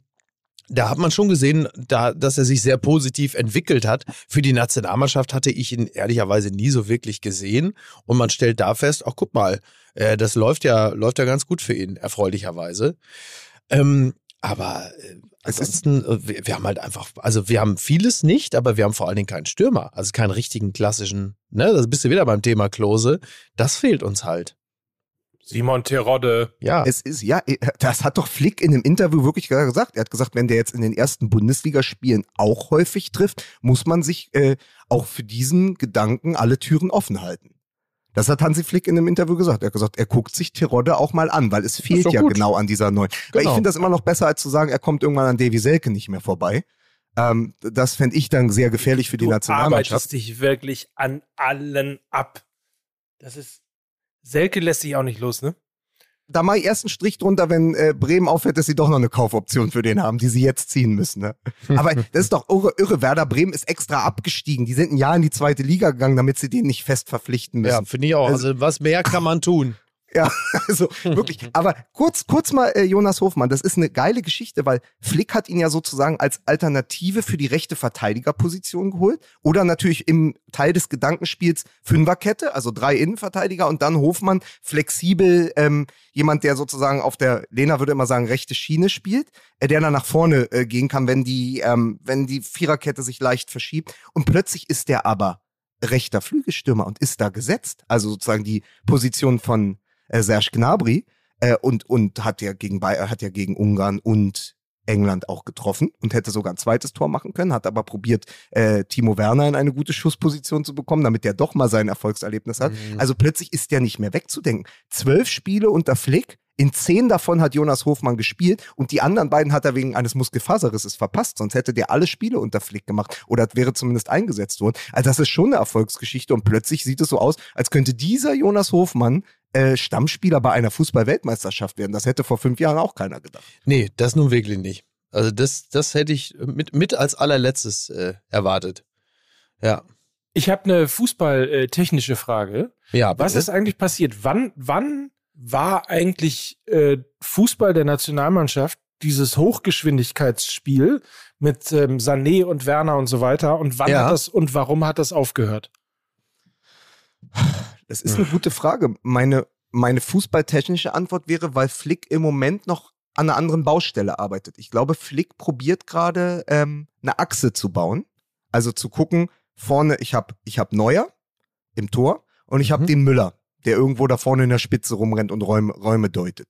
da hat man schon gesehen, da, dass er sich sehr positiv entwickelt hat. Für die Nationalmannschaft hatte ich ihn ehrlicherweise nie so wirklich gesehen. Und man stellt da fest, ach guck mal, äh, das läuft ja, läuft ja ganz gut für ihn, erfreulicherweise. Ähm, aber äh, ansonsten, äh, wir, wir haben halt einfach, also wir haben vieles nicht, aber wir haben vor allen Dingen keinen Stürmer. Also keinen richtigen klassischen, ne, da bist du wieder beim Thema Klose. Das fehlt uns halt. Simon Terodde. Ja. Es ist, ja, das hat doch Flick in einem Interview wirklich gesagt. Er hat gesagt, wenn der jetzt in den ersten Bundesligaspielen auch häufig trifft, muss man sich äh, auch für diesen Gedanken alle Türen offen halten. Das hat Hansi Flick in einem Interview gesagt. Er hat gesagt, er guckt sich Terodde auch mal an, weil es fehlt ja gut. genau an dieser neuen. Weil ich Genau. finde das immer noch besser, als zu sagen, er kommt irgendwann an Davy Selke nicht mehr vorbei. Ähm, das fände ich dann sehr gefährlich für die du Nationalmannschaft. arbeitest dich wirklich an allen ab. Das ist. Selke lässt sich auch nicht los, ne? Da mache ich erst einen Strich drunter, wenn äh, Bremen aufhört, dass sie doch noch eine Kaufoption für den haben, die sie jetzt ziehen müssen. Ne? Aber das ist doch irre, irre. Werder Bremen ist extra abgestiegen. Die sind ein Jahr in die zweite Liga gegangen, damit sie den nicht fest verpflichten müssen. Ja, finde ich auch. Also, was mehr kann man tun? Ja, also wirklich. Aber kurz, kurz mal äh, Jonas Hofmann, das ist eine geile Geschichte, weil Flick hat ihn ja sozusagen als Alternative für die rechte Verteidigerposition geholt oder natürlich im Teil des Gedankenspiels Fünferkette, also drei Innenverteidiger und dann Hofmann flexibel, ähm, jemand, der sozusagen auf der, Lena würde immer sagen, rechte Schiene spielt, äh, der dann nach vorne äh, gehen kann, wenn die, ähm, wenn die Viererkette sich leicht verschiebt und plötzlich ist der aber rechter Flügelstürmer und ist da gesetzt. Also sozusagen die Position von äh, Serge Gnabry äh, und, und hat ja gegen Bayer, hat ja gegen Ungarn und England auch getroffen und hätte sogar ein zweites Tor machen können, hat aber probiert, äh, Timo Werner in eine gute Schussposition zu bekommen, damit der doch mal sein Erfolgserlebnis hat. Mhm. Also plötzlich ist der nicht mehr wegzudenken. Zwölf Spiele unter Flick, in zehn davon hat Jonas Hofmann gespielt und die anderen beiden hat er wegen eines Muskelfaserrisses verpasst, sonst hätte der alle Spiele unter Flick gemacht oder wäre zumindest eingesetzt worden. Also das ist schon eine Erfolgsgeschichte und plötzlich sieht es so aus, als könnte dieser Jonas Hofmann äh, Stammspieler bei einer Fußball-Weltmeisterschaft werden. Das hätte vor fünf Jahren auch keiner gedacht. Nee, das nun wirklich nicht. Also, das, das hätte ich mit, mit als allerletztes äh, erwartet. Ja. Ich habe eine fußballtechnische Frage. Ja, Was bitte. ist eigentlich passiert? Wann, wann war eigentlich äh, Fußball der Nationalmannschaft dieses Hochgeschwindigkeitsspiel mit ähm, Sané und Werner und so weiter? Und wann Ja. hat das und warum hat das aufgehört? Das ist eine gute Frage. Meine, meine fußballtechnische Antwort wäre, weil Flick im Moment noch an einer anderen Baustelle arbeitet. Ich glaube, Flick probiert gerade ähm, eine Achse zu bauen. Also zu gucken, vorne, ich habe ich hab Neuer im Tor und ich habe Mhm. den Müller, der irgendwo da vorne in der Spitze rumrennt und Räume, Räume deutet.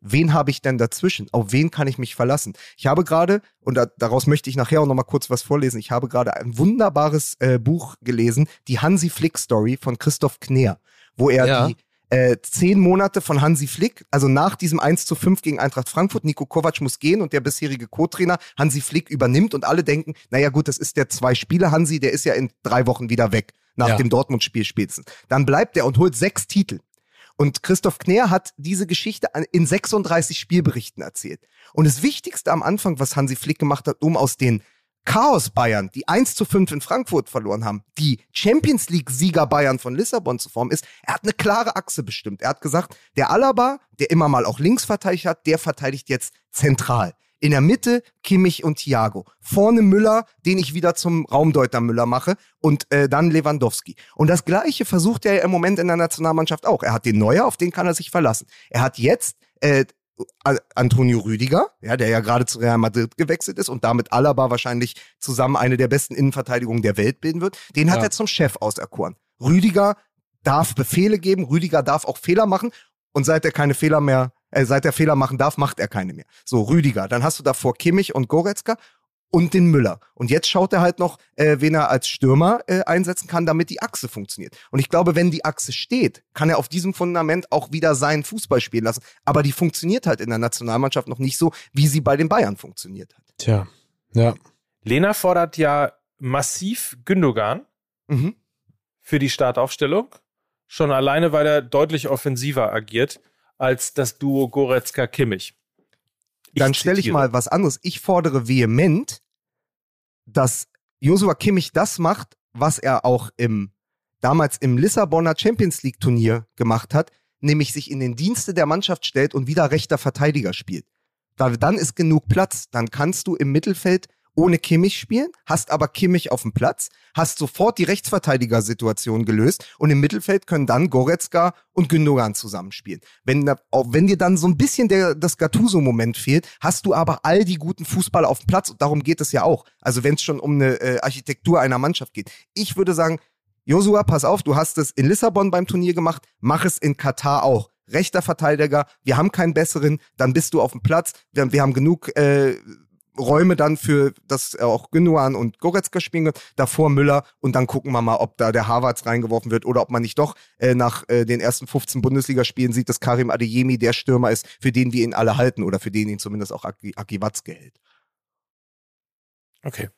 Wen habe ich denn dazwischen? Auf wen kann ich mich verlassen? Ich habe gerade, und da, daraus möchte ich nachher auch noch mal kurz was vorlesen, ich habe gerade ein wunderbares äh, Buch gelesen, die Hansi Flick Story von Christoph Kner, wo er Ja. die äh, zehn Monate von Hansi Flick, also nach diesem 1 zu 5 gegen Eintracht Frankfurt, Nico Kovac muss gehen und der bisherige Co-Trainer Hansi Flick übernimmt und alle denken, naja gut, das ist der Zwei-Spiele-Hansi, der ist ja in drei Wochen wieder weg, nach Ja. dem Dortmund-Spiel spätestens. Dann bleibt er und holt sechs Titel. Und Christoph Kner hat diese Geschichte in 36 Spielberichten erzählt. Und das Wichtigste am Anfang, was Hansi Flick gemacht hat, um aus den Chaos Bayern, die 1 zu 5 in Frankfurt verloren haben, die Champions League Sieger Bayern von Lissabon zu formen, ist, er hat eine klare Achse bestimmt. Er hat gesagt, der Alaba, der immer mal auch links verteidigt hat, der verteidigt jetzt zentral. In der Mitte Kimmich und Thiago. Vorne Müller, den ich wieder zum Raumdeuter Müller mache. Und äh, dann Lewandowski. Und das Gleiche versucht er im Moment in der Nationalmannschaft auch. Er hat den Neuer, auf den kann er sich verlassen. Er hat jetzt äh, Antonio Rüdiger, ja, der ja gerade zu Real Madrid gewechselt ist und damit Alaba wahrscheinlich zusammen eine der besten Innenverteidigungen der Welt bilden wird. Den hat Ja. er zum Chef auserkoren. Rüdiger darf Befehle geben, Rüdiger darf auch Fehler machen und seit er keine Fehler mehr, äh, seit er Fehler machen darf, macht er keine mehr. So, Rüdiger, dann hast du davor Kimmich und Goretzka und den Müller. Und jetzt schaut er halt noch, äh, wen er als Stürmer äh, einsetzen kann, damit die Achse funktioniert. Und ich glaube, wenn die Achse steht, kann er auf diesem Fundament auch wieder seinen Fußball spielen lassen. Aber die funktioniert halt in der Nationalmannschaft noch nicht so, wie sie bei den Bayern funktioniert hat. Tja. Ja. Lena fordert ja massiv Gündogan Mhm. für die Startaufstellung. Schon alleine, weil er deutlich offensiver agiert als das Duo Goretzka-Kimmich. Dann stelle ich mal was anderes. Ich fordere vehement, dass Joshua Kimmich das macht, was er auch im damals im Lissabonner Champions League Turnier gemacht hat, nämlich sich in den Dienste der Mannschaft stellt und wieder rechter Verteidiger spielt. Da, dann ist genug Platz. Dann kannst du im Mittelfeld ohne Kimmich spielen, hast aber Kimmich auf dem Platz, hast sofort die Rechtsverteidigersituation gelöst und im Mittelfeld können dann Goretzka und Gündogan zusammenspielen. Wenn, wenn dir dann so ein bisschen der, das Gattuso-Moment fehlt, hast du aber all die guten Fußballer auf dem Platz und darum geht es ja auch. Also wenn es schon um eine äh, Architektur einer Mannschaft geht. Ich würde sagen, Josua, pass auf, du hast es in Lissabon beim Turnier gemacht, mach es in Katar auch. Rechter Verteidiger, wir haben keinen besseren, dann bist du auf dem Platz, wir, wir haben genug äh, räume dann für, dass auch Gündogan und Goretzka spielen wird, davor Müller und dann gucken wir mal, ob da der Harvards reingeworfen wird oder ob man nicht doch äh, nach äh, den ersten 15 Bundesligaspielen sieht, dass Karim Adeyemi der Stürmer ist, für den wir ihn alle halten oder für den ihn zumindest auch Aki, Aki Watzke hält. Okay.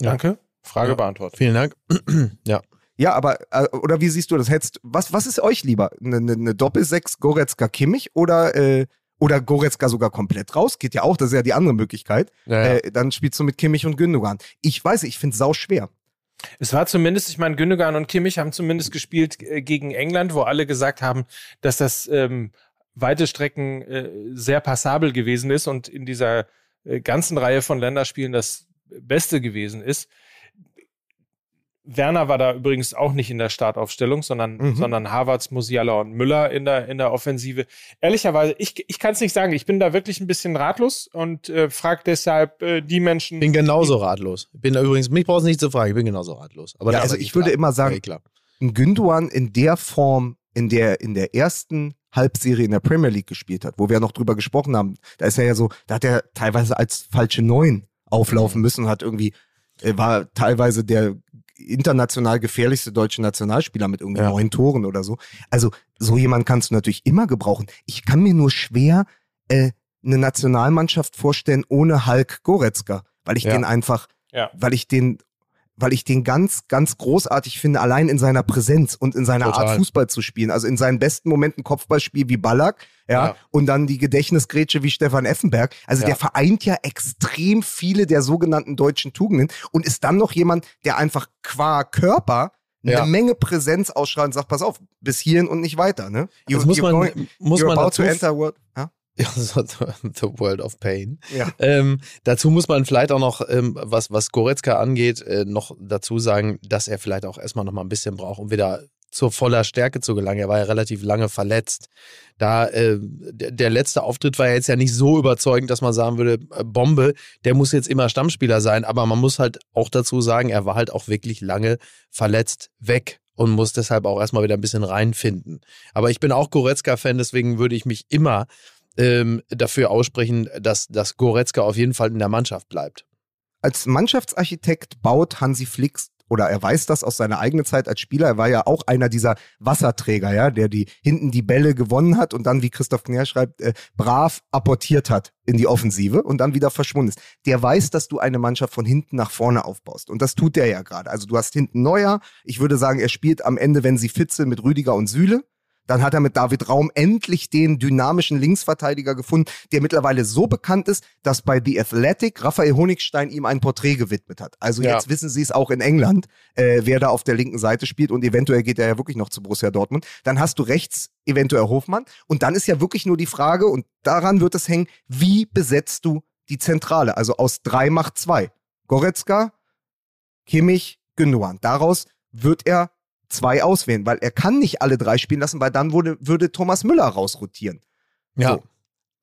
Ja. Danke. Frage Ja. beantwortet. Vielen Dank. ja. Ja, aber, äh, oder wie siehst du das? Hättest, was, was ist euch lieber? Eine, eine, eine Doppelsechs Goretzka Kimmich oder, äh, oder Goretzka sogar komplett raus? Geht ja auch, das ist ja die andere Möglichkeit. Ja, ja. Äh, dann spielst du mit Kimmich und Gündogan. Ich weiß, ich finde es sau schwer. Es war zumindest, ich meine, Gündogan und Kimmich haben zumindest gespielt äh, gegen England, wo alle gesagt haben, dass das ähm, weite Strecken äh, sehr passabel gewesen ist und in dieser äh, ganzen Reihe von Länderspielen das Beste gewesen ist. Werner war da übrigens auch nicht in der Startaufstellung, sondern, Mhm. sondern Havertz, Musiala und Müller in der, in der Offensive. Ehrlicherweise, ich, ich kann es nicht sagen. Ich bin da wirklich ein bisschen ratlos und äh, frage deshalb äh, die Menschen. bin genauso ratlos. Ich bin da übrigens, mich brauchst du nicht zu fragen, ich bin genauso ratlos. Aber Ja, also ich würde klar. immer sagen, Ja, ein Gündogan in der Form, in der in der ersten Halbserie in der Premier League gespielt hat, wo wir ja noch drüber gesprochen haben, da ist er ja so, da hat er teilweise als falsche Neun auflaufen Mhm. müssen und hat irgendwie, er war teilweise der international gefährlichste deutsche Nationalspieler mit irgendwie Ja. neun Toren oder so. Also so jemand kannst du natürlich immer gebrauchen. Ich kann mir nur schwer äh, eine Nationalmannschaft vorstellen ohne Hulk Goretzka, weil ich Ja. den einfach, Ja. weil ich den weil ich den ganz, ganz großartig finde, allein in seiner Präsenz und in seiner Total. Art Fußball zu spielen. Also in seinen besten Momenten Kopfballspiel wie Ballack, ja, Ja. und dann die Gedächtnisgrätsche wie Stefan Effenberg. Also Ja. der vereint ja extrem viele der sogenannten deutschen Tugenden und ist dann noch jemand, der einfach qua Körper eine Ja. Menge Präsenz ausstrahlt und sagt, pass auf, bis hierhin und nicht weiter, ne? You, Das muss man, going- muss you're man about to enter world. Ja? The World of Pain. Ja. Ähm, dazu muss man vielleicht auch noch, ähm, was, was Goretzka angeht, äh, noch dazu sagen, dass er vielleicht auch erstmal noch mal ein bisschen braucht, um wieder zur voller Stärke zu gelangen. Er war ja relativ lange verletzt. Da äh, der, letzte Auftritt war ja jetzt ja nicht so überzeugend, dass man sagen würde, äh, Bombe, der muss jetzt immer Stammspieler sein. Aber man muss halt auch dazu sagen, er war halt auch wirklich lange verletzt weg und muss deshalb auch erstmal wieder ein bisschen reinfinden. Aber ich bin auch Goretzka-Fan, deswegen würde ich mich immer ähm, dafür aussprechen, dass, dass Goretzka auf jeden Fall in der Mannschaft bleibt. als Mannschaftsarchitekt baut Hansi Flick oder er weiß das aus seiner eigenen Zeit als Spieler. Er war ja auch einer dieser Wasserträger, ja, der die hinten die Bälle gewonnen hat und dann, wie Christoph Knär schreibt, äh, brav apportiert hat in die Offensive und dann wieder verschwunden ist. Der weiß, dass du eine Mannschaft von hinten nach vorne aufbaust und das tut er ja gerade. Also du hast hinten Neuer. Ich würde sagen, er spielt am Ende, wenn sie fit sind, mit Rüdiger und Süle. Dann hat er mit David Raum endlich den dynamischen Linksverteidiger gefunden, der mittlerweile so bekannt ist, dass bei The Athletic Raphael Honigstein ihm ein Porträt gewidmet hat. Also Ja. jetzt wissen sie es auch in England, äh, wer da auf der linken Seite spielt und eventuell geht er ja wirklich noch zu Borussia Dortmund. Dann hast du rechts eventuell Hofmann und dann ist ja wirklich nur die Frage und daran wird es hängen, wie besetzt du die Zentrale? Also aus drei macht zwei. Goretzka, Kimmich, Gündogan. Daraus wird er zwei auswählen, weil er kann nicht alle drei spielen lassen, weil dann würde, würde Thomas Müller rausrotieren. Ja. So.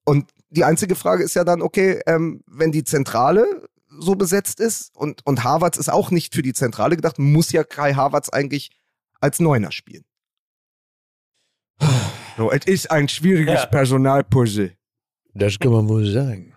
Und die einzige Frage ist ja dann, okay, ähm, wenn die Zentrale so besetzt ist und, und Harvards ist auch nicht für die Zentrale gedacht, muss ja Kai Harvards eigentlich als Neuner spielen. So, es ist ein schwieriges Ja. Personalpuzzle. Das kann man wohl sagen.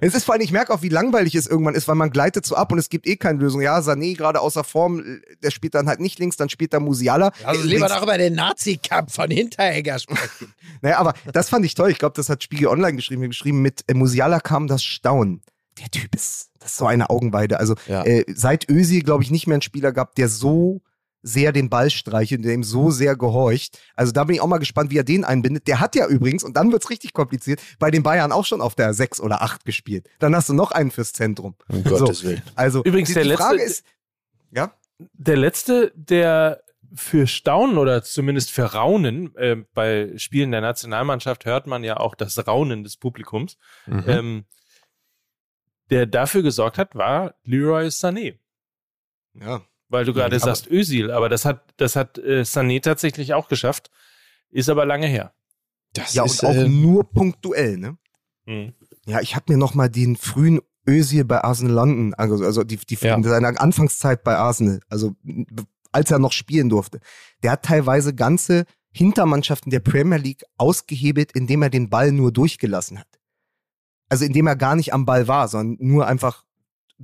Es ist vor allem, ich merke auch, wie langweilig es irgendwann ist, weil man gleitet so ab und es gibt eh keine Lösung. Ja, Sané gerade außer Form, der spielt dann halt nicht links, dann spielt da Musiala. Also lieber doch über den Nazi-Cup von Hinteregger sprechen. Naja, aber das fand ich toll. Ich glaube, das hat Spiegel Online geschrieben. geschrieben mit äh, Musiala kam das Staunen. Der Typ ist, das ist so eine Augenweide. Also Ja. äh, seit Özil, glaube ich, nicht mehr einen Spieler gab, der so sehr den Ball streichelt, der ihm so sehr gehorcht. Also da bin ich auch mal gespannt, wie er den einbindet. Der hat ja übrigens, und dann wird's richtig kompliziert, bei den Bayern auch schon auf der 6 oder 8 gespielt. Dann hast du noch einen fürs Zentrum. Um Gottes Willen. Also Übrigens, die, der die letzte- Frage ist, ja, Der letzte, der für Staunen oder zumindest für Raunen äh, bei Spielen der Nationalmannschaft hört man ja auch das Raunen des Publikums, Mhm. ähm, der dafür gesorgt hat, war Leroy Sané. ja, Weil du gerade aber- sagst Özil, aber das hat, das hat äh, Sané tatsächlich auch geschafft. Ist aber lange her. Das ja ist, und auch äh, nur punktuell, ne? Ja, ich habe mir noch mal den frühen Özil bei Arsenal London, also, also die, die Ja. seine Anfangszeit bei Arsenal, also als er noch spielen durfte. Der hat teilweise ganze Hintermannschaften der Premier League ausgehebelt, indem er den Ball nur durchgelassen hat. Also indem er gar nicht am Ball war, sondern nur einfach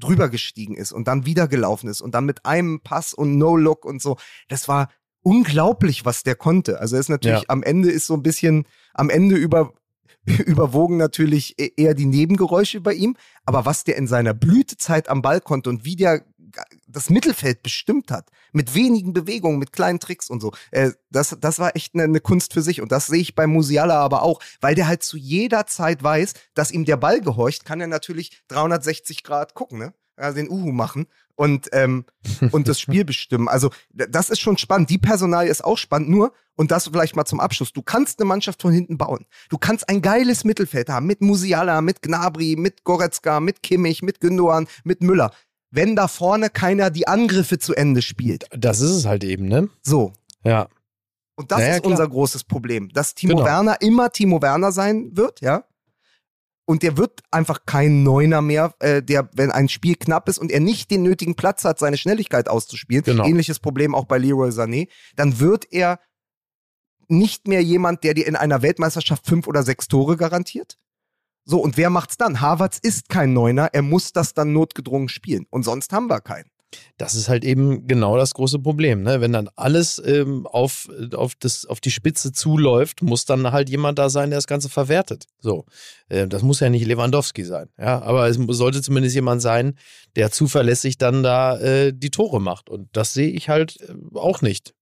drüber gestiegen ist und dann wieder gelaufen ist und dann mit einem Pass und No-Look und so. Das war unglaublich, was der konnte. Also er ist natürlich Ja. am Ende ist so ein bisschen, am Ende über, überwogen natürlich e- eher die Nebengeräusche bei ihm. Aber was der in seiner Blütezeit am Ball konnte und wie der das Mittelfeld bestimmt hat, mit wenigen Bewegungen, mit kleinen Tricks und so, äh, das, das war echt eine, eine Kunst für sich. Und das sehe ich bei Musiala aber auch, weil der halt zu jeder Zeit weiß, dass ihm der Ball gehorcht, kann er natürlich 360 Grad gucken, ne? Also den Uhu machen und, ähm, und das Spiel bestimmen. Also das ist schon spannend. Die Personalie ist auch spannend, nur, und das vielleicht mal zum Abschluss, du kannst eine Mannschaft von hinten bauen. Du kannst ein geiles Mittelfeld haben, mit Musiala, mit Gnabry, mit Goretzka, mit Kimmich, mit Gündogan, mit Müller. Wenn da vorne keiner die Angriffe zu Ende spielt. Das ist es halt eben, ne? So. Ja. Und das Naja, ist klar. unser großes Problem, dass Timo Genau. Werner immer Timo Werner sein wird, ja. Und der wird einfach kein Neuner mehr, äh, der, wenn ein Spiel knapp ist und er nicht den nötigen Platz hat, seine Schnelligkeit auszuspielen. Genau. Ähnliches Problem auch bei Leroy Sané. Dann wird er nicht mehr jemand, der dir in einer Weltmeisterschaft fünf oder sechs Tore garantiert. So, und wer macht's dann? Havertz ist kein Neuner, er muss das dann notgedrungen spielen. Und sonst haben wir keinen. Das ist halt eben genau das große Problem. Ne? Wenn dann alles ähm, auf, auf, das, auf die Spitze zuläuft, muss dann halt jemand da sein, der das Ganze verwertet. So, äh, das muss ja nicht Lewandowski sein. Ja, aber es sollte zumindest jemand sein, der zuverlässig dann da äh, die Tore macht. Und das sehe ich halt äh, auch nicht.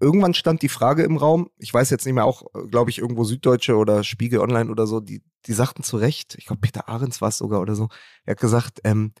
Irgendwann stand die Frage im Raum, ich weiß jetzt nicht mehr, auch, glaube ich, irgendwo Süddeutsche oder Spiegel Online oder so, die, die sagten zu Recht, ich glaube, Peter Ahrens war es sogar oder so, er hat gesagt, ähm,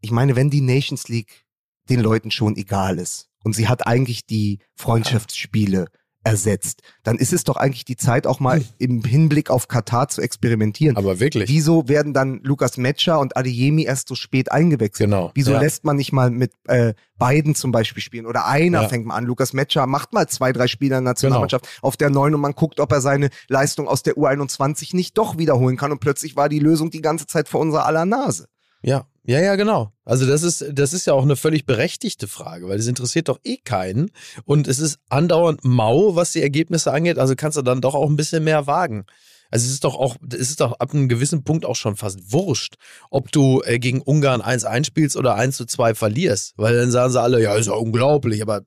ich meine, wenn die Nations League den Leuten schon egal ist und sie hat eigentlich die Freundschaftsspiele ersetzt, dann ist es doch eigentlich die Zeit, auch mal im Hinblick auf Katar zu experimentieren. Aber wirklich. Wieso werden dann Lukas Metscher und Adeyemi erst so spät eingewechselt? Genau. Wieso ja. lässt man nicht mal mit äh, beiden zum Beispiel spielen? Oder einer Ja. fängt mal an. Lukas Metscher macht mal zwei, drei Spiele in der Nationalmannschaft auf der neun und man guckt, ob er seine Leistung aus der U21 nicht doch wiederholen kann. Und plötzlich war die Lösung die ganze Zeit vor unserer aller Nase. Ja, ja, ja, genau. Also das ist, das ist ja auch eine völlig berechtigte Frage, weil das interessiert doch eh keinen. Und es ist andauernd mau, was die Ergebnisse angeht. Also kannst du dann doch auch ein bisschen mehr wagen. Also es ist doch auch, es ist doch ab einem gewissen Punkt auch schon fast wurscht, ob du äh, gegen Ungarn 1-1 spielst oder 1-2 verlierst. Weil dann sagen sie alle, ja, ist ja unglaublich, aber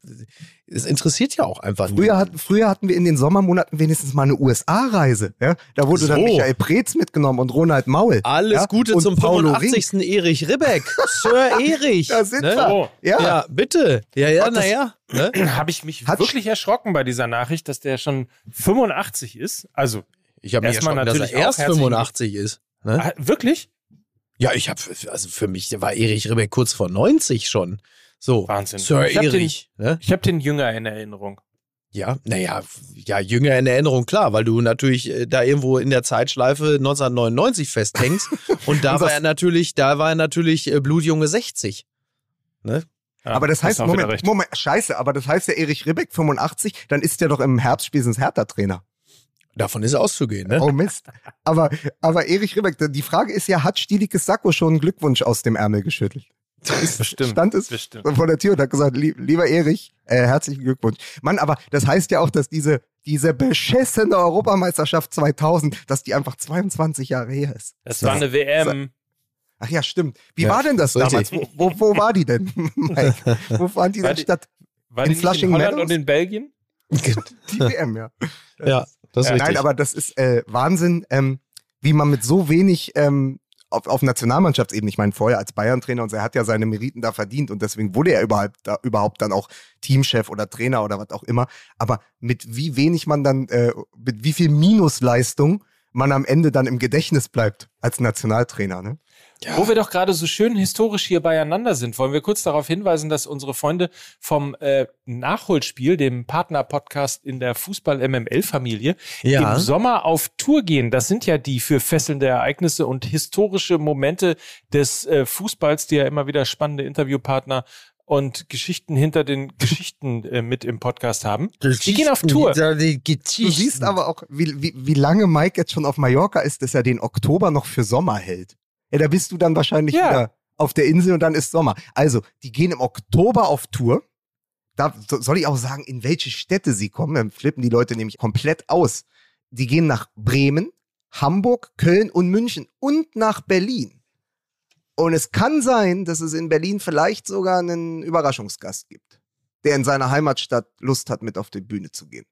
es interessiert ja auch einfach Früher, hat, früher hatten wir in den Sommermonaten wenigstens mal eine USA-Reise. Ja? Da wurde dann So. Michael Preetz mitgenommen und Ronald Maul. Alles ja? Gute und zum Paulo 85. Erich Ribbeck. Sir Erich. Da sind ne? wir. Oh. Ja. Ja, bitte. Ja, ja, naja. Ne? Habe ich mich Hat- wirklich erschrocken bei dieser Nachricht, dass der schon 85 ist. Also, Ich habe mich Erstmal erschrocken, dass er natürlich erst herzlichen 85 ist. Ne? ah, wirklich? Ja, ich habe, also für mich war Erich Ribbeck kurz vor 90 schon. So, Wahnsinn. Sir Ich hab den- Erich. Ne? Ich habe den Jünger in Erinnerung. Ja, naja, ja, jünger in Erinnerung, klar, weil du natürlich äh, da irgendwo in der Zeitschleife 1999 festhängst. und da war er natürlich, da war er natürlich äh, Blutjunge 60. Ne? Ja, aber das heißt, Moment. Moment, scheiße, aber das heißt der Erich Ribbeck 85, dann ist der doch im Herbst spätestens Hertha-Trainer. Davon ist auszugehen, ne? Oh Mist. Aber, aber Erich Ribbeck, die Frage ist ja, hat Stielikes Sacco schon einen Glückwunsch aus dem Ärmel geschüttelt? Bestimmt. Stand es Bestimmt. vor der Tür und hat gesagt, "Lie- lieber Erich, äh, herzlichen Glückwunsch. Mann, aber das heißt ja auch, dass diese, diese beschissene Europameisterschaft 2000, dass die einfach 22 Jahre her ist. Es war eine WM. Ach ja, stimmt. Wie Ja, war denn das richtig. damals? Wo, wo, wo war die denn, Mike? Wo fand die War denn die- statt? War In die nicht Flushing in Holland Meadows? und in Belgien? Die WM, ja. ja, das ist richtig. Nein, aber das ist äh, Wahnsinn, ähm, wie man mit so wenig ähm, auf, auf Nationalmannschaftsebene, ich meine vorher als Bayern-Trainer und er hat ja seine Meriten da verdient und deswegen wurde er überhaupt, da, überhaupt dann auch Teamchef oder Trainer oder was auch immer. Aber mit wie wenig man dann, äh, mit wie viel Minusleistung man am Ende dann im Gedächtnis bleibt als Nationaltrainer. Ne? Wo wir doch gerade so schön historisch hier beieinander sind, wollen wir kurz darauf hinweisen, dass unsere Freunde vom äh, Nachholspiel, dem Partner-Podcast in der Fußball-MML-Familie, Ja. im Sommer auf Tour gehen. Das sind ja die für fesselnde Ereignisse und historische Momente des äh, Fußballs, die ja immer wieder spannende Interviewpartner und Geschichten hinter den Geschichten äh, mit im Podcast haben. Die gehen auf Tour. Du siehst aber auch, wie, wie, wie lange Mike jetzt schon auf Mallorca ist, dass er den Oktober noch für Sommer hält. Ja, da bist du dann wahrscheinlich Ja. wieder auf der Insel und dann ist Sommer. Also, die gehen im Oktober auf Tour. Da so- soll ich auch sagen, in welche Städte sie kommen. Dann flippen die Leute nämlich komplett aus. Die gehen nach Bremen, Hamburg, Köln und München und nach Berlin. Und es kann sein, dass es in Berlin vielleicht sogar einen Überraschungsgast gibt, der in seiner Heimatstadt Lust hat, mit auf die Bühne zu gehen.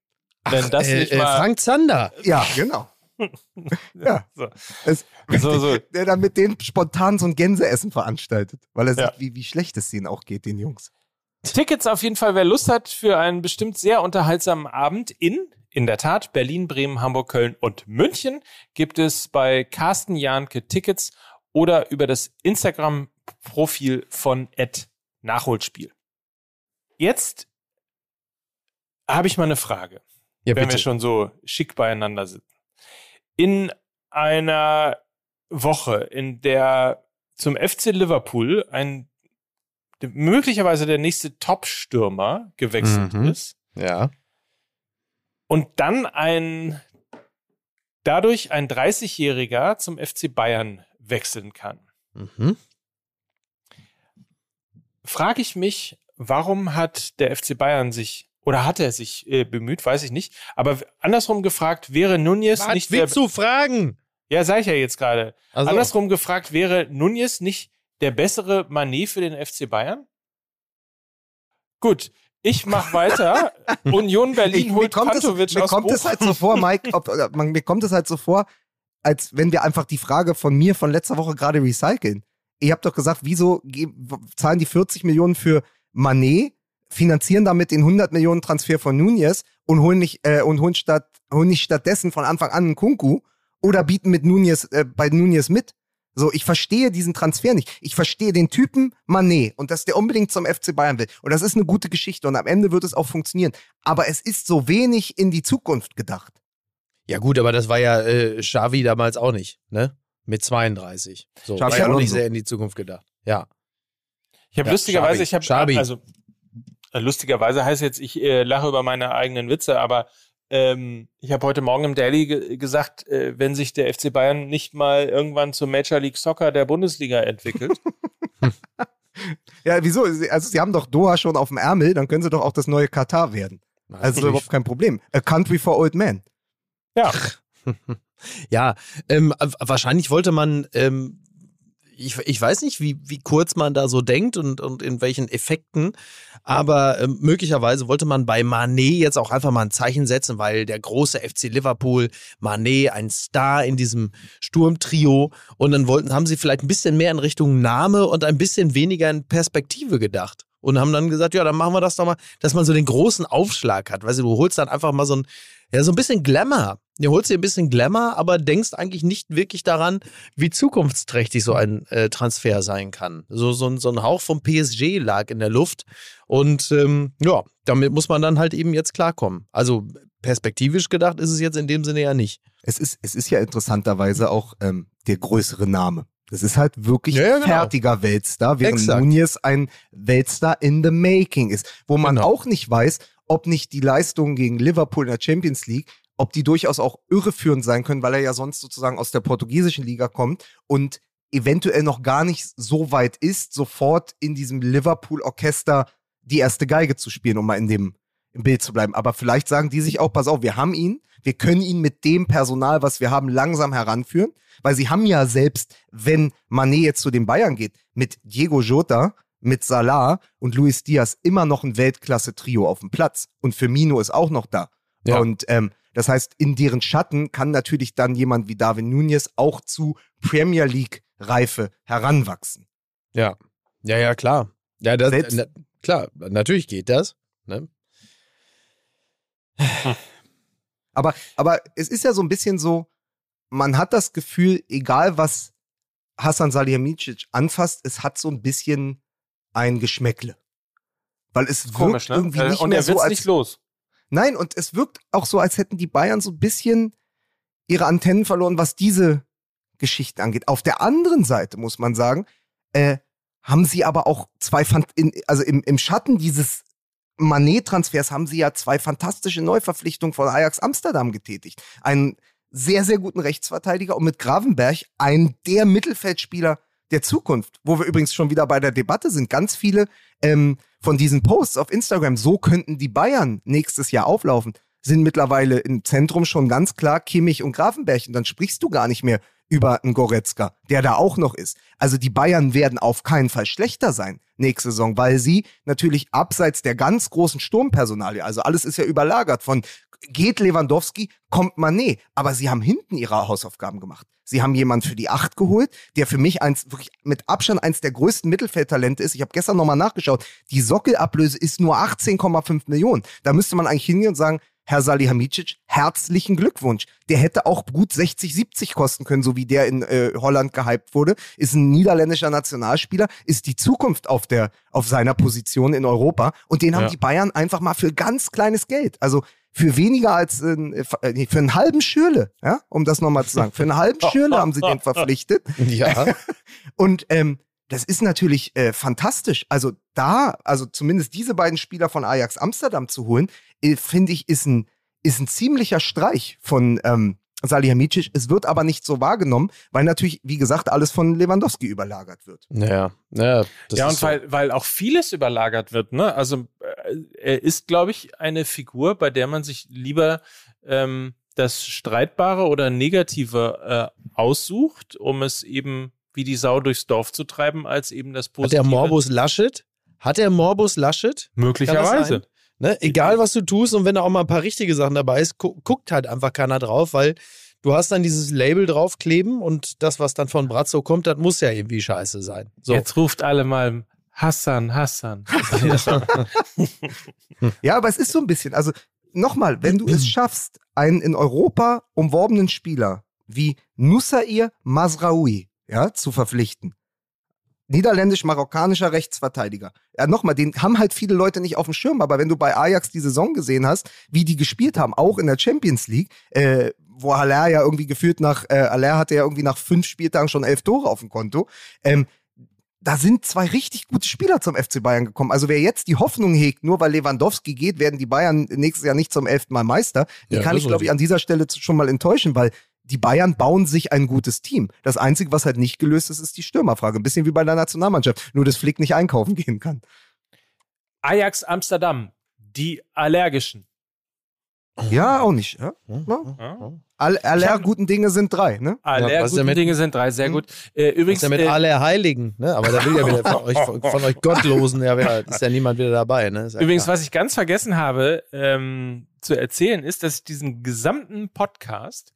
Wenn das äh, nicht äh, mal. Frank Zander. Ja, genau. ja. So. Es, So, so. Der dann mit denen spontan so ein Gänseessen veranstaltet, weil er Ja. sieht, wie, wie schlecht es denen auch geht, den Jungs. Tickets auf jeden Fall, wer Lust hat für einen bestimmt sehr unterhaltsamen Abend in, in der Tat, Berlin, Bremen, Hamburg, Köln und München, gibt es bei Carsten Jahnke Tickets oder über das Instagram-Profil von Ed Nachholspiel. Jetzt habe ich mal eine Frage, Ja, wenn wir bitte. schon so schick beieinander sind. In einer Woche, in der zum FC Liverpool ein möglicherweise der nächste Top-Stürmer gewechselt Mhm. ist Ja. und dann ein dadurch ein 30-Jähriger zum FC Bayern wechseln kann. Mhm. Frage ich mich, warum hat der FC Bayern sich oder hat er sich äh, bemüht, weiß ich nicht. Aber andersrum gefragt, wäre Nunez Was nicht der, willst du fragen? ja, sag ich ja jetzt gerade. Also, Andersrum gefragt, wäre Nunez nicht der bessere Manet für den FC Bayern? Gut, ich mach weiter. Union Berlin mir holt kommt, es, mir aus kommt es Bochum. halt so vor, Mike, ob, oder, man, mir kommt es halt so vor, als wenn wir einfach die Frage von mir von letzter Woche gerade recyceln. Ihr habt doch gesagt, wieso zahlen die 40 Millionen für Manet, finanzieren damit den 100 Millionen Transfer von Nunez und holen nicht, äh, und holen, statt, holen nicht stattdessen von Anfang an einen Kunku oder bieten mit Nunez, äh, bei Nunez mit. So, ich verstehe diesen Transfer nicht. Ich verstehe den Typen Manet und dass der unbedingt zum FC Bayern will. Und das ist eine gute Geschichte und am Ende wird es auch funktionieren. Aber es ist so wenig in die Zukunft gedacht. ja gut, aber das war ja äh, Xavi damals auch nicht, ne? Mit 32. So, Xavi war ja auch nicht Alonso. sehr in die Zukunft gedacht. Ja. Ich habe Ja, lustigerweise, Schabi. ich habe also lustigerweise heißt jetzt, ich äh, lache über meine eigenen Witze, aber ähm, ich habe heute Morgen im Daily ge gesagt, äh, wenn sich der FC Bayern nicht mal irgendwann zum Major League Soccer der Bundesliga entwickelt, Ja, wieso? Also, sie haben doch Doha schon auf dem Ärmel, dann können sie doch auch das neue Katar werden. Also, ist überhaupt kein Problem. A country for old men. ja, Ja, ähm, wahrscheinlich wollte man, ähm, ich, ich weiß nicht, wie, wie kurz man da so denkt und, und in welchen Effekten, aber ähm, möglicherweise wollte man bei Manet jetzt auch einfach mal ein Zeichen setzen, weil der große FC Liverpool, Manet, ein Star in diesem Sturmtrio und dann wollten, haben sie vielleicht ein bisschen mehr in Richtung Name und ein bisschen weniger in Perspektive gedacht. Und haben dann gesagt, ja, dann machen wir das doch mal, dass man so den großen Aufschlag hat. Weißt du, du holst dann einfach mal so ein, ja, so ein bisschen Glamour. Du holst dir ein bisschen Glamour, aber denkst eigentlich nicht wirklich daran, wie zukunftsträchtig so ein äh, Transfer sein kann. So, so, ein- so ein Hauch vom PSG lag in der Luft. Und ähm, ja, damit muss man dann halt eben jetzt klarkommen. Also perspektivisch gedacht ist es jetzt in dem Sinne ja nicht. Es ist, es ist ja interessanterweise auch ähm, der größere Name. Das ist halt wirklich Ja, ja, ein genau. fertiger Weltstar, während Exakt. Nunez ein Weltstar in the making ist. Wo man Genau. auch nicht weiß, ob nicht die Leistungen gegen Liverpool in der Champions League, ob die durchaus auch irreführend sein können, weil er ja sonst sozusagen aus der portugiesischen Liga kommt und eventuell noch gar nicht so weit ist, sofort in diesem Liverpool-Orchester die erste Geige zu spielen, um mal in dem im Bild zu bleiben. Aber vielleicht sagen die sich auch, pass auf, wir haben ihn, wir können ihn mit dem Personal, was wir haben, langsam heranführen, weil sie haben ja selbst, wenn Manet jetzt zu den Bayern geht, mit Diego Jota, mit Salah und Luis Diaz immer noch ein Weltklasse-Trio auf dem Platz. Und Firmino ist auch noch da. Ja. Und ähm, das heißt, in deren Schatten kann natürlich dann jemand wie Darwin Nunez auch zu Premier League-Reife heranwachsen. Ja. Ja, ja, klar. Ja, das, na, klar, natürlich geht das. Ne? Aber, aber es ist ja so ein bisschen so, man hat das Gefühl, egal was Hassan Salihamidzic anfasst, es hat so ein bisschen ein Geschmäckle. Weil es wirkt komisch, ne? irgendwie Äh, nicht und mehr so, als nicht los. Nein, und es wirkt auch so, als hätten die Bayern so ein bisschen ihre Antennen verloren, was diese Geschichten angeht. Auf der anderen Seite muss man sagen, äh, haben sie aber auch zwei, Fan- in, also im, im Schatten dieses Manet-Transfers haben sie ja zwei fantastische Neuverpflichtungen von Ajax Amsterdam getätigt. Einen sehr, sehr guten Rechtsverteidiger und mit Gravenberg einen der Mittelfeldspieler der Zukunft, wo wir übrigens schon wieder bei der Debatte sind. Ganz viele ähm, von diesen Posts auf Instagram, so könnten die Bayern nächstes Jahr auflaufen, sind mittlerweile im Zentrum schon ganz klar Kimmich und Grafenberg. Und dann sprichst du gar nicht mehr über einen Goretzka, der da auch noch ist. Also die Bayern werden auf keinen Fall schlechter sein nächste Saison, weil sie natürlich abseits der ganz großen Sturmpersonalie, also alles ist ja überlagert von geht Lewandowski, kommt Mané, aber sie haben hinten ihre Hausaufgaben gemacht. Sie haben jemanden für die Acht geholt, der für mich eins, wirklich mit Abstand eins der größten Mittelfeldtalente ist. Ich habe gestern nochmal nachgeschaut. Die Sockelablöse ist nur 18,5 Millionen. Da müsste man eigentlich hingehen und sagen, Herr Salihamidzic, herzlichen Glückwunsch. Der hätte auch gut 60, 70 kosten können, so wie der in äh, Holland gehypt wurde. Ist ein niederländischer Nationalspieler, ist die Zukunft auf der auf seiner Position in Europa und den haben Ja. die Bayern einfach mal für ganz kleines Geld, also für weniger als äh, nee, für einen halben Schürle, ja, um das nochmal zu sagen. Für einen halben Schürle haben sie den verpflichtet. Ja. Und ähm, das ist natürlich äh, fantastisch. Also da, also zumindest diese beiden Spieler von Ajax Amsterdam zu holen, äh, finde ich, ist ein, ist ein ziemlicher Streich von ähm, Salihamidzic. Es wird aber nicht so wahrgenommen, weil natürlich, wie gesagt, alles von Lewandowski überlagert wird. Naja, naja. Das ja, ist und so. weil, weil auch vieles überlagert wird, ne? Also äh, er ist, glaube ich, eine Figur, bei der man sich lieber ähm, das Streitbare oder Negative äh, aussucht, um es eben wie die Sau durchs Dorf zu treiben, als eben das Hat Positive. der Morbus Laschet? Hat der Morbus Laschet? Möglicherweise. Ne? Egal, was du tust und wenn da auch mal ein paar richtige Sachen dabei ist, gu guckt halt einfach keiner drauf, weil du hast dann dieses Label draufkleben und das, was dann von Brazzo kommt, das muss ja irgendwie scheiße sein. So. Jetzt ruft alle mal Hassan, Hassan. Ja, aber es ist so ein bisschen, also nochmal, wenn du es schaffst, einen in Europa umworbenen Spieler wie Nussair Mazraoui ja, zu verpflichten, niederländisch-marokkanischer Rechtsverteidiger. Ja, nochmal, den haben halt viele Leute nicht auf dem Schirm, aber wenn du bei Ajax die Saison gesehen hast, wie die gespielt haben, auch in der Champions League, äh, wo Haller ja irgendwie gefühlt nach, äh, Haller hatte ja irgendwie nach fünf Spieltagen schon elf Tore auf dem Konto, ähm, da sind zwei richtig gute Spieler zum FC Bayern gekommen. Also wer jetzt die Hoffnung hegt, nur weil Lewandowski geht, werden die Bayern nächstes Jahr nicht zum elften Mal Meister, die Ja, kann ich, glaube ich, an dieser Stelle schon mal enttäuschen, weil die Bayern bauen sich ein gutes Team. Das Einzige, was halt nicht gelöst ist, ist die Stürmerfrage. Ein bisschen wie bei der Nationalmannschaft. Nur, dass Flick nicht einkaufen gehen kann. Ajax Amsterdam, die Allergischen. Ja, auch nicht. Ja? Ja. All, aller guten Dinge sind drei, ne? Aller was guten damit? Dinge sind drei, sehr Hm? gut. Äh, Was übrigens, ist ja mit äh, alle Heiligen, ne? Aber da will ja wieder von euch, von, von euch Gottlosen, ja, ist ja niemand wieder dabei, ne? Ja Übrigens, klar. was ich ganz vergessen habe ähm, zu erzählen, ist, dass ich diesen gesamten Podcast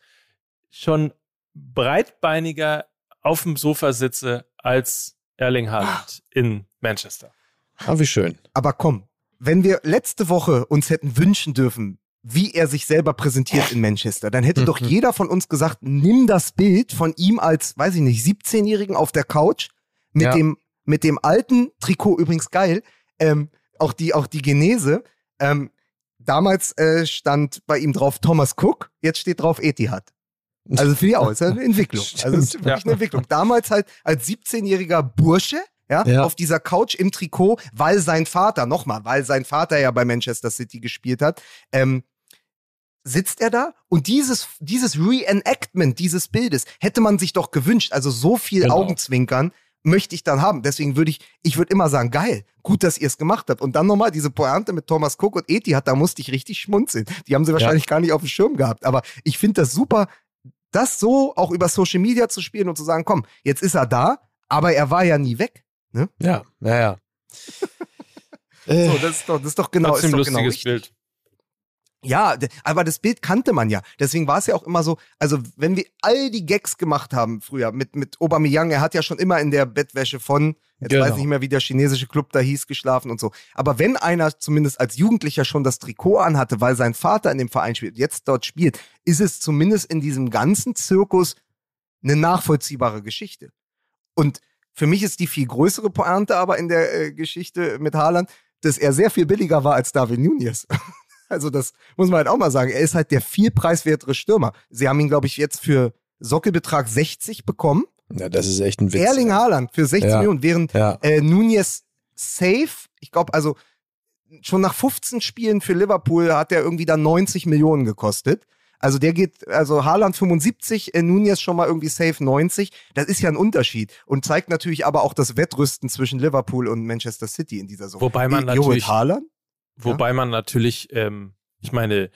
schon breitbeiniger auf dem Sofa sitze als Erling Haaland in Manchester. Ah, wie schön. Aber komm, wenn wir letzte Woche uns hätten wünschen dürfen, wie er sich selber präsentiert in Manchester, dann hätte doch jeder von uns gesagt, nimm das Bild von ihm als, weiß ich nicht, 17-Jährigen auf der Couch mit Ja. dem mit dem alten Trikot übrigens geil, ähm, auch die auch die Genese. Ähm, damals äh, stand bei ihm drauf Thomas Cook, jetzt steht drauf Etihad. Also finde ich auch, ist ja eine Entwicklung. Also es ist Stimmt, wirklich ja. eine Entwicklung. Damals halt als 17-jähriger Bursche, ja, Ja. auf dieser Couch im Trikot, weil sein Vater, nochmal, weil sein Vater ja bei Manchester City gespielt hat, ähm, sitzt er da und dieses, dieses Reenactment dieses Bildes hätte man sich doch gewünscht. Also so viel Genau. Augenzwinkern möchte ich dann haben. Deswegen würde ich, ich würde immer sagen, geil, gut, dass ihr es gemacht habt. Und dann nochmal diese Pointe mit Thomas Cook und Etihad, da musste ich richtig schmunzeln. Die haben sie wahrscheinlich gar nicht auf dem Schirm gehabt. Aber ich finde das super, das so auch über Social Media zu spielen und zu sagen, komm, jetzt ist er da, aber er war ja nie weg. Ja, naja. So, das ist doch, das ist doch genau, ist Trotzdem doch lustiges genau. Bild. Ja, aber das Bild kannte man ja. Deswegen war es ja auch immer so, also wenn wir all die Gags gemacht haben früher mit, mit Aubameyang, er hat ja schon immer in der Bettwäsche von, jetzt Genau. weiß ich nicht mehr, wie der chinesische Club da hieß, geschlafen und so. Aber wenn einer zumindest als Jugendlicher schon das Trikot anhatte, weil sein Vater in dem Verein spielt, jetzt dort spielt, ist es zumindest in diesem ganzen Zirkus eine nachvollziehbare Geschichte. Und für mich ist die viel größere Pointe aber in der äh, Geschichte mit Haaland, dass er sehr viel billiger war als David Nunez. Also das muss man halt auch mal sagen. Er ist halt der viel preiswertere Stürmer. Sie haben ihn, glaube ich, jetzt für Sockelbetrag 60 bekommen. ja, das ist echt ein Witz. Erling Haaland für 60 Ja. Millionen, während Ja. äh, Nunez safe, ich glaube, also schon nach 15 Spielen für Liverpool hat er irgendwie dann 90 Millionen gekostet. Also der geht, also Haaland 75, äh, Nunez schon mal irgendwie safe 90. Das ist ja ein Unterschied und zeigt natürlich aber auch das Wettrüsten zwischen Liverpool und Manchester City in dieser Saison. Wobei man holt natürlich- Haaland? Wobei man natürlich, ähm, ich meine,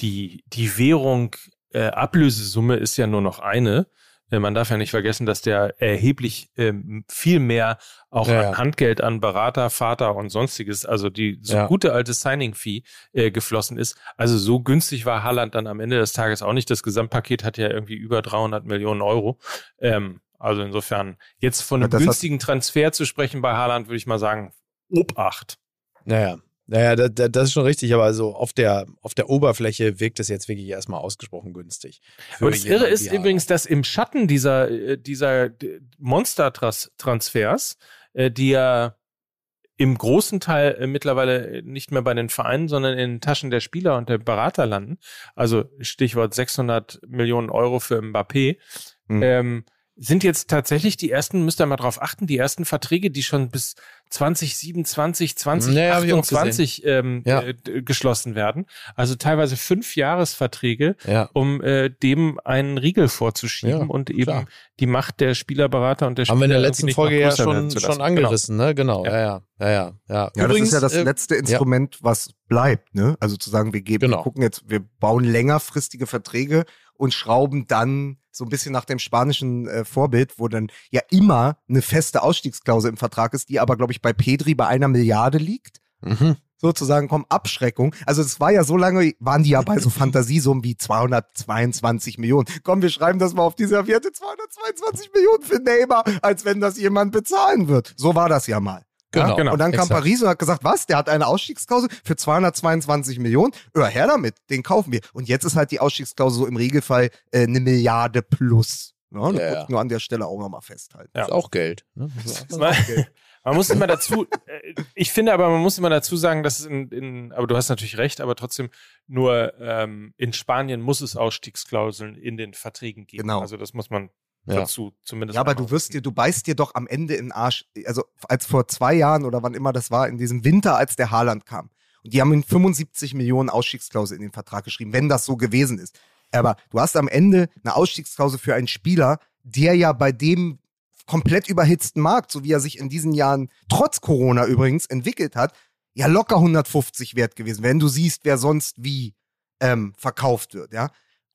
die, die Währung äh, Ablösesumme ist ja nur noch eine. Äh, Man darf ja nicht vergessen, dass der erheblich ähm, viel mehr auch Ja, ja. an Handgeld an Berater, Vater und sonstiges, also die so Ja. gute alte Signing-Fee äh, geflossen ist. Also so günstig war Haaland dann am Ende des Tages auch nicht. Das Gesamtpaket hat ja irgendwie über 300 Millionen Euro. Ähm, also insofern, jetzt von Ja, einem günstigen Transfer zu sprechen bei Haaland, würde ich mal sagen, Obacht. Naja. Naja, da, da, das ist schon richtig, aber also auf der, auf der Oberfläche wirkt es jetzt wirklich erstmal ausgesprochen günstig. Aber das Irre ist übrigens, dass im Schatten dieser, äh, dieser Monster-Transfers, äh, die ja im großen Teil äh, mittlerweile nicht mehr bei den Vereinen, sondern in den Taschen der Spieler und der Berater landen, also Stichwort 600 Millionen Euro für Mbappé, Mhm. ähm, sind jetzt tatsächlich die ersten, müsst ihr mal drauf achten, die ersten Verträge, die schon bis 2027, Nee, hab ich auch 2028 ähm, Ja. äh, geschlossen werden. Also teilweise fünf Jahresverträge, Ja. um äh, dem einen Riegel vorzuschieben Ja, und eben klar. die Macht der Spielerberater und der Spieler Haben wir in der letzten Folge ja schon, schon lassen. angerissen, ne? Genau. Ja. Ja, ja, ja, ja. Übrigens, das ist ja das äh, letzte Instrument, was bleibt, ne? Also zu sagen, wir geben, Genau. wir gucken jetzt, wir bauen längerfristige Verträge und schrauben dann so ein bisschen nach dem spanischen äh, Vorbild, wo dann ja immer eine feste Ausstiegsklausel im Vertrag ist, die aber, glaube ich, bei Pedri bei einer Milliarde liegt. Mhm. Sozusagen, komm, Abschreckung. Also es war ja so lange, waren die ja bei so Fantasiesummen wie 222 Millionen. Komm, wir schreiben das mal auf die Serviette, 222 Millionen für Neymar, als wenn das jemand bezahlen wird. So war das ja mal. Genau, ja? genau, Und dann kam exakt. Paris und hat gesagt, was? Der hat eine Ausstiegsklausel für 222 Millionen? Ja, her damit, den kaufen wir. Und jetzt ist halt die Ausstiegsklausel so im Regelfall äh, eine Milliarde plus. Ja, Ja, ja. nur an der Stelle auch nochmal festhalten. Ja. Ist auch Geld. Ne? Das ist auch- Man, man muss immer dazu, äh, ich finde aber, man muss immer dazu sagen, dass es in, in aber du hast natürlich recht, aber trotzdem nur ähm, in Spanien muss es Ausstiegsklauseln in den Verträgen geben. Genau. Also das muss man Ja. dazu zumindest. Ja, aber du wirst dir, du beißt dir doch am Ende in den Arsch. Also als vor zwei Jahren oder wann immer das war, in diesem Winter, als der Haaland kam. Und die haben in 75 Millionen Ausstiegsklausel in den Vertrag geschrieben, wenn das so gewesen ist. Aber du hast am Ende eine Ausstiegsklausel für einen Spieler, der ja bei dem komplett überhitzten Markt, so wie er sich in diesen Jahren, trotz Corona übrigens, entwickelt hat, ja locker 150 wert gewesen, wenn du siehst, wer sonst wie ähm, verkauft wird, ja.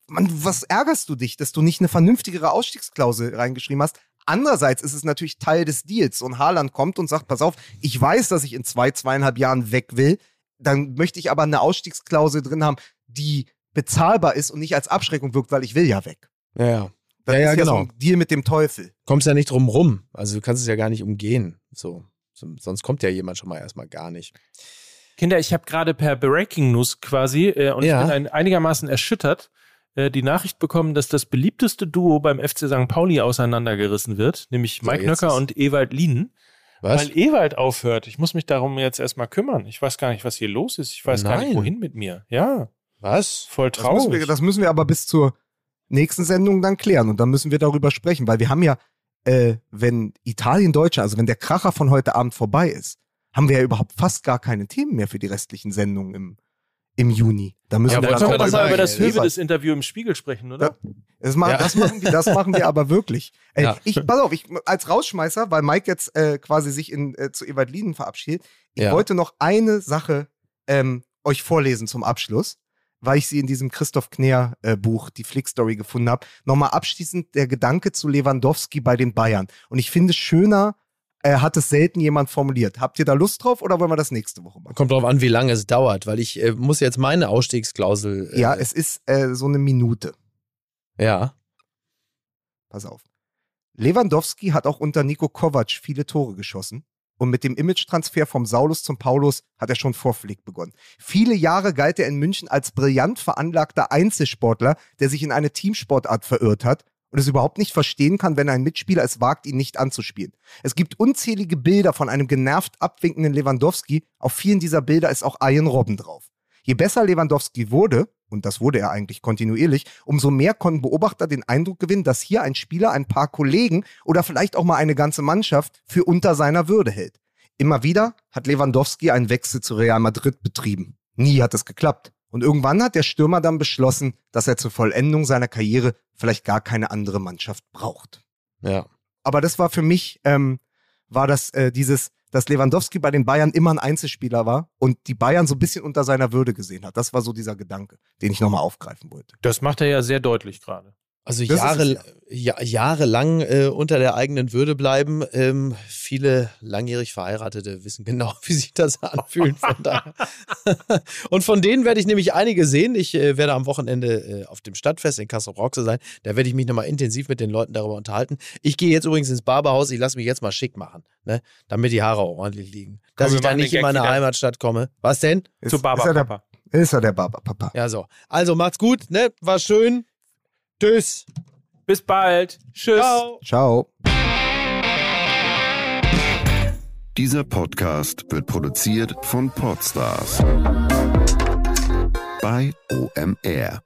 Mann, was ärgerst du dich, dass du nicht eine vernünftigere Ausstiegsklausel reingeschrieben hast? Andererseits ist es natürlich Teil des Deals. Und Haaland kommt und sagt, pass auf, ich weiß, dass ich in zwei, zweieinhalb Jahren weg will. Dann möchte ich aber eine Ausstiegsklausel drin haben, die bezahlbar ist und nicht als Abschreckung wirkt, weil ich will ja weg. Ja, ja. Das Ja, ja, ist ja so genau. ein Deal mit dem Teufel. Kommst ja nicht drum rum. Also du kannst es ja gar nicht umgehen. So. So- Sonst kommt ja jemand schon mal erstmal gar nicht. Kinder, ich habe gerade per Breaking News quasi äh, und Ja. ich bin ein, einigermaßen erschüttert äh, die Nachricht bekommen, dass das beliebteste Duo beim FC St. Pauli auseinandergerissen wird, nämlich So, Mike Nöcker und Ewald Lienen. Was? Weil Ewald aufhört. Ich muss mich darum jetzt erstmal kümmern. Ich weiß gar nicht, was hier los ist. Ich weiß gar nicht, Nein. wohin mit mir. Ja, Was? voll Das müssen, traurig. wir, das müssen wir aber bis zur nächsten Sendung dann klären und dann müssen wir darüber sprechen, weil wir haben ja, äh, wenn Italien Deutsche, also wenn der Kracher von heute Abend vorbei ist, haben wir ja überhaupt fast gar keine Themen mehr für die restlichen Sendungen im, im Juni. Da müssen Ja, wir dann auch mal über das ey, Hövedes-Interview im Spiegel sprechen, oder? Das, ma Ja. das, machen wir, das machen wir aber wirklich. Ey, Ja. Ich, pass auf, ich, als Rausschmeißer, weil Mike jetzt äh, quasi sich in, äh, zu Ewald Lienen verabschiedet, ich Ja. wollte noch eine Sache ähm, euch vorlesen zum Abschluss, weil ich sie in diesem Christoph Kner äh, Buch, die Flick-Story, gefunden habe. Nochmal abschließend der Gedanke zu Lewandowski bei den Bayern. Und ich finde, schöner äh, hat es selten jemand formuliert. Habt ihr da Lust drauf oder wollen wir das nächste Woche machen? Kommt drauf an, wie lange es dauert, weil ich äh, muss jetzt meine Ausstiegsklausel. Äh, Ja, es ist äh, so eine Minute. ja. Pass auf. Lewandowski hat auch unter Nico Kovac viele Tore geschossen. Und mit dem Image-Transfer vom Saulus zum Paulus hat er schon vor Flick begonnen. Viele Jahre galt er in München als brillant veranlagter Einzelsportler, der sich in eine Teamsportart verirrt hat und es überhaupt nicht verstehen kann, wenn ein Mitspieler es wagt, ihn nicht anzuspielen. Es gibt unzählige Bilder von einem genervt abwinkenden Lewandowski. Auf vielen dieser Bilder ist auch Ian Robben drauf. Je besser Lewandowski wurde, und das wurde er eigentlich kontinuierlich, umso mehr konnten Beobachter den Eindruck gewinnen, dass hier ein Spieler ein paar Kollegen oder vielleicht auch mal eine ganze Mannschaft für unter seiner Würde hält. Immer wieder hat Lewandowski einen Wechsel zu Real Madrid betrieben. Nie hat es geklappt. Und irgendwann hat der Stürmer dann beschlossen, dass er zur Vollendung seiner Karriere vielleicht gar keine andere Mannschaft braucht. Ja. Aber das war für mich ähm, war das äh, dieses, dass Lewandowski bei den Bayern immer ein Einzelspieler war und die Bayern so ein bisschen unter seiner Würde gesehen hat. Das war so dieser Gedanke, den ich nochmal aufgreifen wollte. Das macht er ja sehr deutlich gerade. Also Jahre, ja, jahrelang äh, unter der eigenen Würde bleiben. Ähm, viele langjährig Verheiratete wissen genau, wie sich das anfühlt. Von daher. Und von denen werde ich nämlich einige sehen. Ich äh, werde am Wochenende äh, auf dem Stadtfest in Castro Brauxel sein. Da werde ich mich nochmal intensiv mit den Leuten darüber unterhalten. Ich gehe jetzt übrigens ins Barberhaus. Ich lasse mich jetzt mal schick machen, ne? damit die Haare auch ordentlich liegen. Dass wir ich da nicht in meine. Heimatstadt komme. Was denn? Ist, Zu er Barberpapa. der, ist er der Barberpapa. Ja, so. Also macht's gut, ne? War schön. Tschüss. Bis bald. Tschüss. Ciao. Ciao. Dieser Podcast wird produziert von Podstars bei OMR.